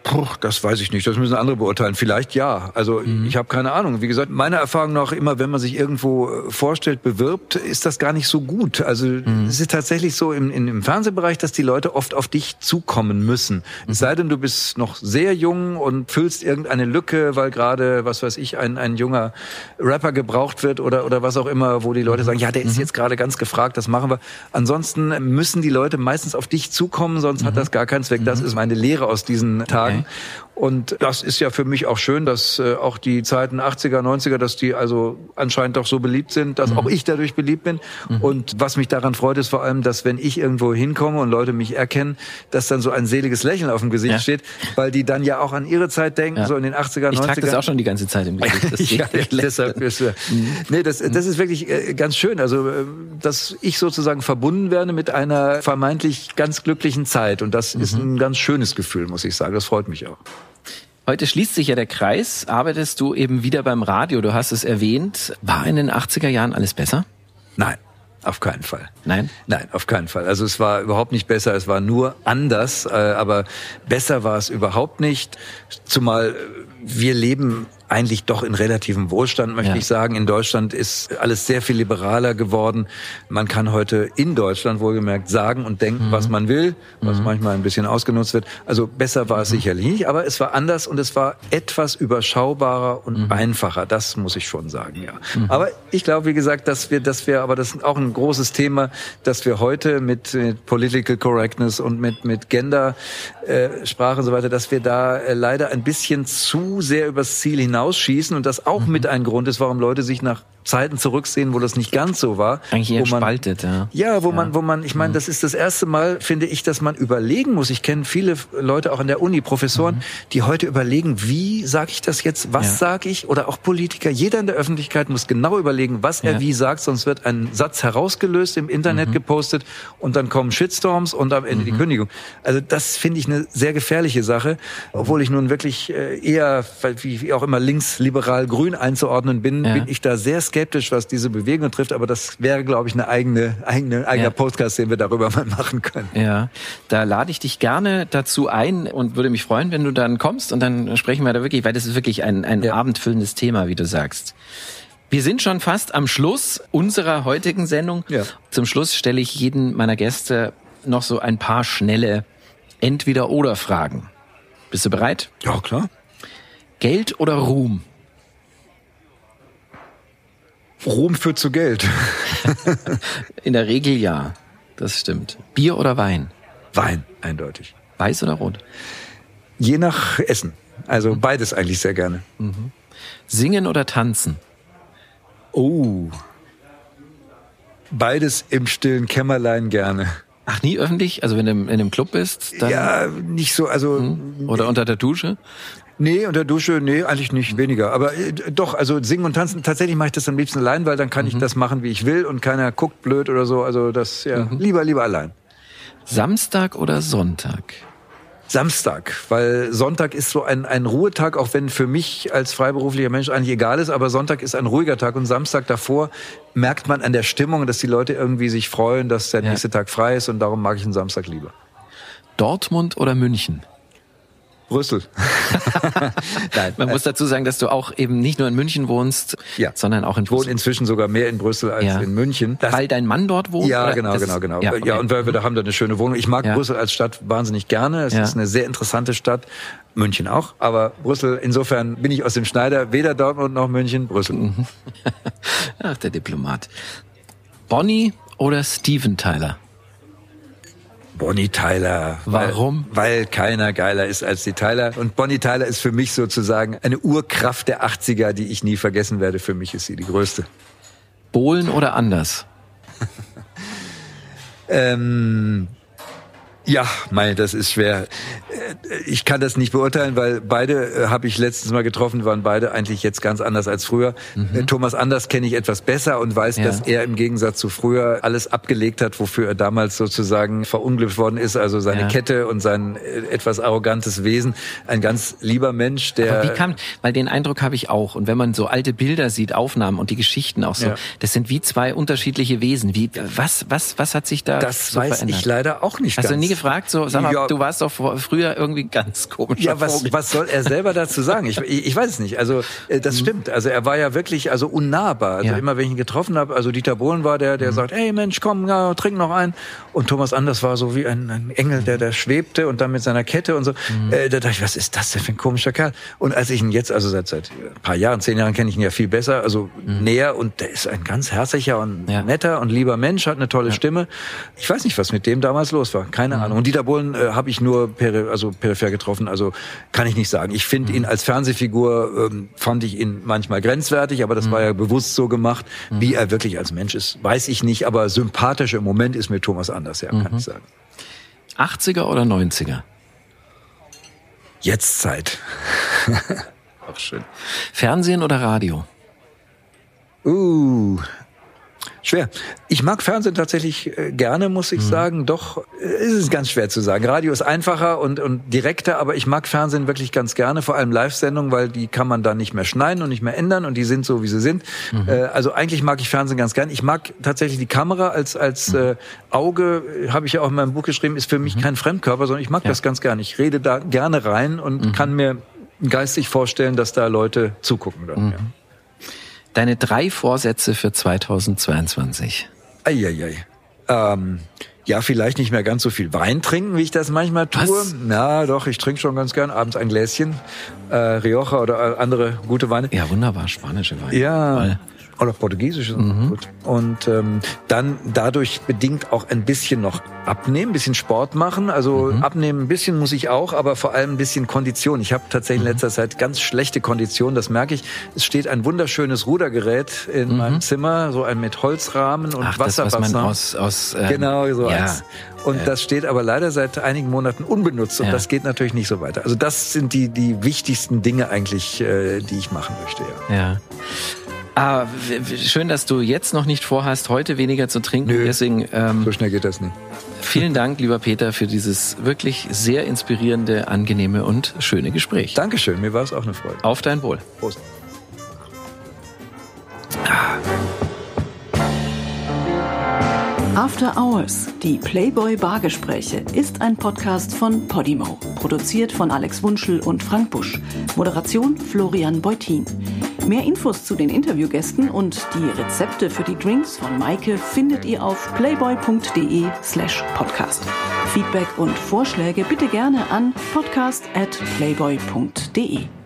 Puh, das weiß ich nicht. Das müssen andere beurteilen. Vielleicht ja. Also mhm. ich habe keine Ahnung. Wie gesagt, meiner Erfahrung nach immer, wenn man sich irgendwo äh, vorstellt, bewirbt, ist das gar nicht so gut. Also mhm. es ist tatsächlich so im, im Fernsehbereich, dass die Leute oft auf dich zukommen müssen. Mhm. Es sei denn, du bist noch sehr jung und füllst irgendeine Lücke, weil gerade, was weiß ich, ein, ein junger Rapper gebraucht wird oder, oder was auch immer, wo die Leute mhm. sagen, ja, der ist mhm. jetzt gerade ganz gefragt, das machen wir. Ansonsten müssen die Leute meistens auf dich zukommen, sonst hat mhm. das gar keinen Zweck. Das ist meine Lehre aus diesen Tagen. Okay. Und das ist ja für mich auch schön, dass äh, auch die Zeiten 80er, 90er, dass die also anscheinend doch so beliebt sind, dass mhm. auch ich dadurch beliebt bin. Mhm. Und was mich daran freut, ist vor allem, dass wenn ich irgendwo hinkomme und Leute mich erkennen, dass dann so ein seliges Lächeln auf dem Gesicht ja. steht, weil die dann ja auch an ihre Zeit denken, ja. so in den 80er, 90er. Ich trage das auch schon die ganze Zeit im Gesicht. ja, deshalb ist, mhm. Nee, das, das ist wirklich äh, ganz schön. Also, äh, dass ich sozusagen verbunden werde mit einer vermeintlich ganz glücklichen Zeit. Und das ist mhm. ein ganz schönes Gefühl, muss ich sagen. Das freut mich auch. Heute schließt sich ja der Kreis. Arbeitest du eben wieder beim Radio? Du hast es erwähnt. War in den 80er Jahren alles besser? Nein. Auf keinen Fall. Nein? Nein, auf keinen Fall. Also es war überhaupt nicht besser, es war nur anders, äh, aber besser war es überhaupt nicht. Zumal wir leben eigentlich doch in relativem Wohlstand, möchte Ja. ich sagen. In Deutschland ist alles sehr viel liberaler geworden. Man kann heute in Deutschland wohlgemerkt sagen und denken, Mhm. was man will, was manchmal ein bisschen ausgenutzt wird. Also besser war es Mhm. sicherlich nicht, aber es war anders und es war etwas überschaubarer und Mhm. einfacher. Das muss ich schon sagen, ja. Aber ich glaube, wie gesagt, dass wir, dass wir, aber das ist auch ein großes Thema, dass wir heute mit, mit Political Correctness und mit, mit Gender, äh, Sprache und so weiter, dass wir da äh, leider ein bisschen zu sehr übers Ziel hinausschießen und das auch Mhm. mit ein Grund ist, warum Leute sich nach Zeiten zurücksehen, wo das nicht ganz so war. Eigentlich eher wo man, spaltet, ja. ja, wo man, wo man, ich meine, das ist das erste Mal, finde ich, dass man überlegen muss. Ich kenne viele Leute auch an der Uni, Professoren, die heute überlegen, wie sage ich das jetzt, was Ja. sage ich, oder auch Politiker. Jeder in der Öffentlichkeit muss genau überlegen, was er Ja. wie sagt, sonst wird ein Satz herausgelöst, im Internet gepostet und dann kommen Shitstorms und am Ende die Kündigung. Also das finde ich eine sehr gefährliche Sache, obwohl ich nun wirklich äh, eher, wie, auch immer, links-liberal grün einzuordnen bin, Ja. bin ich da sehr skeptisch, was diese Bewegung betrifft, aber das wäre, glaube ich, eine eigene, eigene, eigener Ja. Podcast, den wir darüber mal machen können. Ja, da lade ich dich gerne dazu ein und würde mich freuen, wenn du dann kommst und dann sprechen wir da wirklich, weil das ist wirklich ein, ein Ja. abendfüllendes Thema, wie du sagst. Wir sind schon fast am Schluss unserer heutigen Sendung. Ja. Zum Schluss stelle ich jeden meiner Gäste noch so ein paar schnelle Entweder-Oder-Fragen. Bist du bereit? Ja, klar. Geld oder Ruhm? Ruhm führt zu Geld. In der Regel ja. Das stimmt. Bier oder Wein? Wein, eindeutig. Weiß oder rot? Je nach Essen. Also beides eigentlich sehr gerne. Singen oder tanzen? Oh. Beides im stillen Kämmerlein gerne. Ach, nie öffentlich? Also wenn du in einem Club bist, dann Ja, nicht so, also oder unter der Dusche? Nee, unter Dusche, nee, eigentlich nicht weniger. Aber äh, doch, also singen und tanzen, tatsächlich mache ich das am liebsten allein, weil dann kann ich das machen, wie ich will und keiner guckt blöd oder so. Also das, ja, lieber, lieber allein. Samstag oder Sonntag? Samstag, weil Sonntag ist so ein, ein Ruhetag, auch wenn für mich als freiberuflicher Mensch eigentlich egal ist, aber Sonntag ist ein ruhiger Tag und Samstag davor merkt man an der Stimmung, dass die Leute irgendwie sich freuen, dass der Ja. nächste Tag frei ist und darum mag ich den Samstag lieber. Dortmund oder München? Brüssel. Nein, Man muss dazu sagen, dass du auch eben nicht nur in München wohnst, Ja. sondern auch in ich wohne Brüssel. inzwischen sogar mehr in Brüssel als Ja. in München. Das Weil dein Mann dort wohnt? Ja, genau, genau, genau. Ja, Ja, okay. und wir, wir haben da eine schöne Wohnung. Ich mag Ja. Brüssel als Stadt wahnsinnig gerne. Es Ja. ist eine sehr interessante Stadt. München auch. Aber Brüssel, insofern bin ich aus dem Schneider, weder Dortmund noch München, Brüssel. Mhm. Ach, der Diplomat. Bonnie oder Steven Tyler? Bonnie Tyler. Warum? Weil, weil keiner geiler ist als die Tyler. Und Bonnie Tyler ist für mich sozusagen eine Urkraft der 80er, die ich nie vergessen werde. Für mich ist sie die größte. Bohlen oder anders? Ähm, ja, mei, das ist schwer. Äh, Ich kann das nicht beurteilen, weil beide äh, habe ich letztens mal getroffen, waren beide eigentlich jetzt ganz anders als früher. Äh, Thomas Anders kenne ich etwas besser und weiß, Mhm. Ja. dass er im Gegensatz zu früher alles abgelegt hat, wofür er damals sozusagen verunglückt worden ist. Also seine Ja. Kette und sein äh, etwas arrogantes Wesen. Ein ganz lieber Mensch, der Aber wie kam, weil den Eindruck habe ich auch. Und wenn man so alte Bilder sieht, Aufnahmen und die Geschichten auch so, Ja. das sind wie zwei unterschiedliche Wesen. Wie, was, was, was hat sich da das so weiß verändert? ich leider auch nicht du ganz. Gefragt? So, sag mal, Ja. du warst doch früher irgendwie ganz komisch. Ja, was, was soll er selber dazu sagen? Ich, ich, weiß es nicht. Also äh, das stimmt. Also er war ja wirklich also unnahbar. Also Mhm. Ja. Mhm. immer wenn ich ihn getroffen habe, also Dieter Bohlen war der, der sagt, hey Mensch, komm, ja, trink noch ein. Und Thomas Anders war so wie ein, ein Engel, der da schwebte und dann mit seiner Kette und so. Mhm. Äh, da dachte ich, was ist das denn für ein komischer Kerl? Und als ich ihn jetzt, also seit seit ein paar Jahren, zehn Jahren kenne ich ihn ja viel besser, also näher und der ist ein ganz herzlicher und Mhm. Ja. netter und lieber Mensch, hat eine tolle Stimme. Ich weiß nicht, was mit dem damals los war. Keine Mhm. Ahnung. Und Dieter Bohlen äh, habe ich nur peri also peripher getroffen, also kann ich nicht sagen. Ich Mhm. finde ihn als Fernsehfigur, ähm, fand ich ihn manchmal grenzwertig, aber das Mhm. war ja bewusst so gemacht. Wie er wirklich als Mensch ist, weiß ich nicht, aber sympathisch im Moment ist mir Thomas anders, ja, Mhm. kann ich sagen. 80er oder 90er? Jetzt Zeit. Auch schön. Fernsehen oder Radio? Uh. Schwer. Ich mag Fernsehen tatsächlich äh, gerne, muss Mhm. ich sagen. Doch äh, ist es ganz schwer zu sagen. Radio ist einfacher und, und direkter, aber ich mag Fernsehen wirklich ganz gerne, vor allem Live-Sendungen, weil die kann man dann nicht mehr schneiden und nicht mehr ändern und die sind so, wie sie sind. Mhm. Äh, also eigentlich mag ich Fernsehen ganz gern. Ich mag tatsächlich die Kamera als, als Mhm. äh, Auge, habe ich ja auch in meinem Buch geschrieben, ist für mich kein Fremdkörper, sondern ich mag Ja. Mhm. das ganz gern. Ich rede da gerne rein und kann mir geistig vorstellen, dass da Leute zugucken dann. Mhm. Ja. Deine drei Vorsätze für 2022. Eieiei. Ähm, ja, vielleicht nicht mehr ganz so viel Wein trinken, wie ich das manchmal tue. Was? Ja, doch, ich trinke schon ganz gern abends ein Gläschen äh, Rioja oder andere gute Weine. Ja, wunderbar, spanische Weine. Ja. Oder Portugiesisch. Mhm. Und ähm, dann dadurch bedingt auch ein bisschen noch abnehmen, ein bisschen Sport machen. Also mhm. abnehmen ein bisschen muss ich auch, aber vor allem ein bisschen Kondition. Ich habe tatsächlich in mhm. letzter Zeit ganz schlechte Kondition, das merke ich. Es steht ein wunderschönes Rudergerät in mhm. meinem Zimmer, so ein mit Holzrahmen und Ach, Wasserbassin. Das, was man aus, aus ähm, genau so ja. eins. Und das steht aber leider seit einigen Monaten unbenutzt und ja. das geht natürlich nicht so weiter. Also das sind die die wichtigsten Dinge eigentlich, äh, die ich machen möchte. Ja. ja. Ah, schön, dass du jetzt noch nicht vorhast, heute weniger zu trinken. Nö, Deswegen, ähm, so schnell geht das nicht. Vielen Dank, lieber Peter, für dieses wirklich sehr inspirierende, angenehme und schöne Gespräch. Dankeschön, mir war es auch eine Freude. Auf dein Wohl. Prost. Ah. After Hours, die Playboy Bargespräche, ist ein Podcast von Podimo, produziert von Alex Wunschel und Frank Busch. Moderation Florian Beutin. Mehr Infos zu den Interviewgästen und die Rezepte für die Drinks von Maike findet ihr auf playboy.de slash podcast. Feedback und Vorschläge bitte gerne an podcast at playboy.de.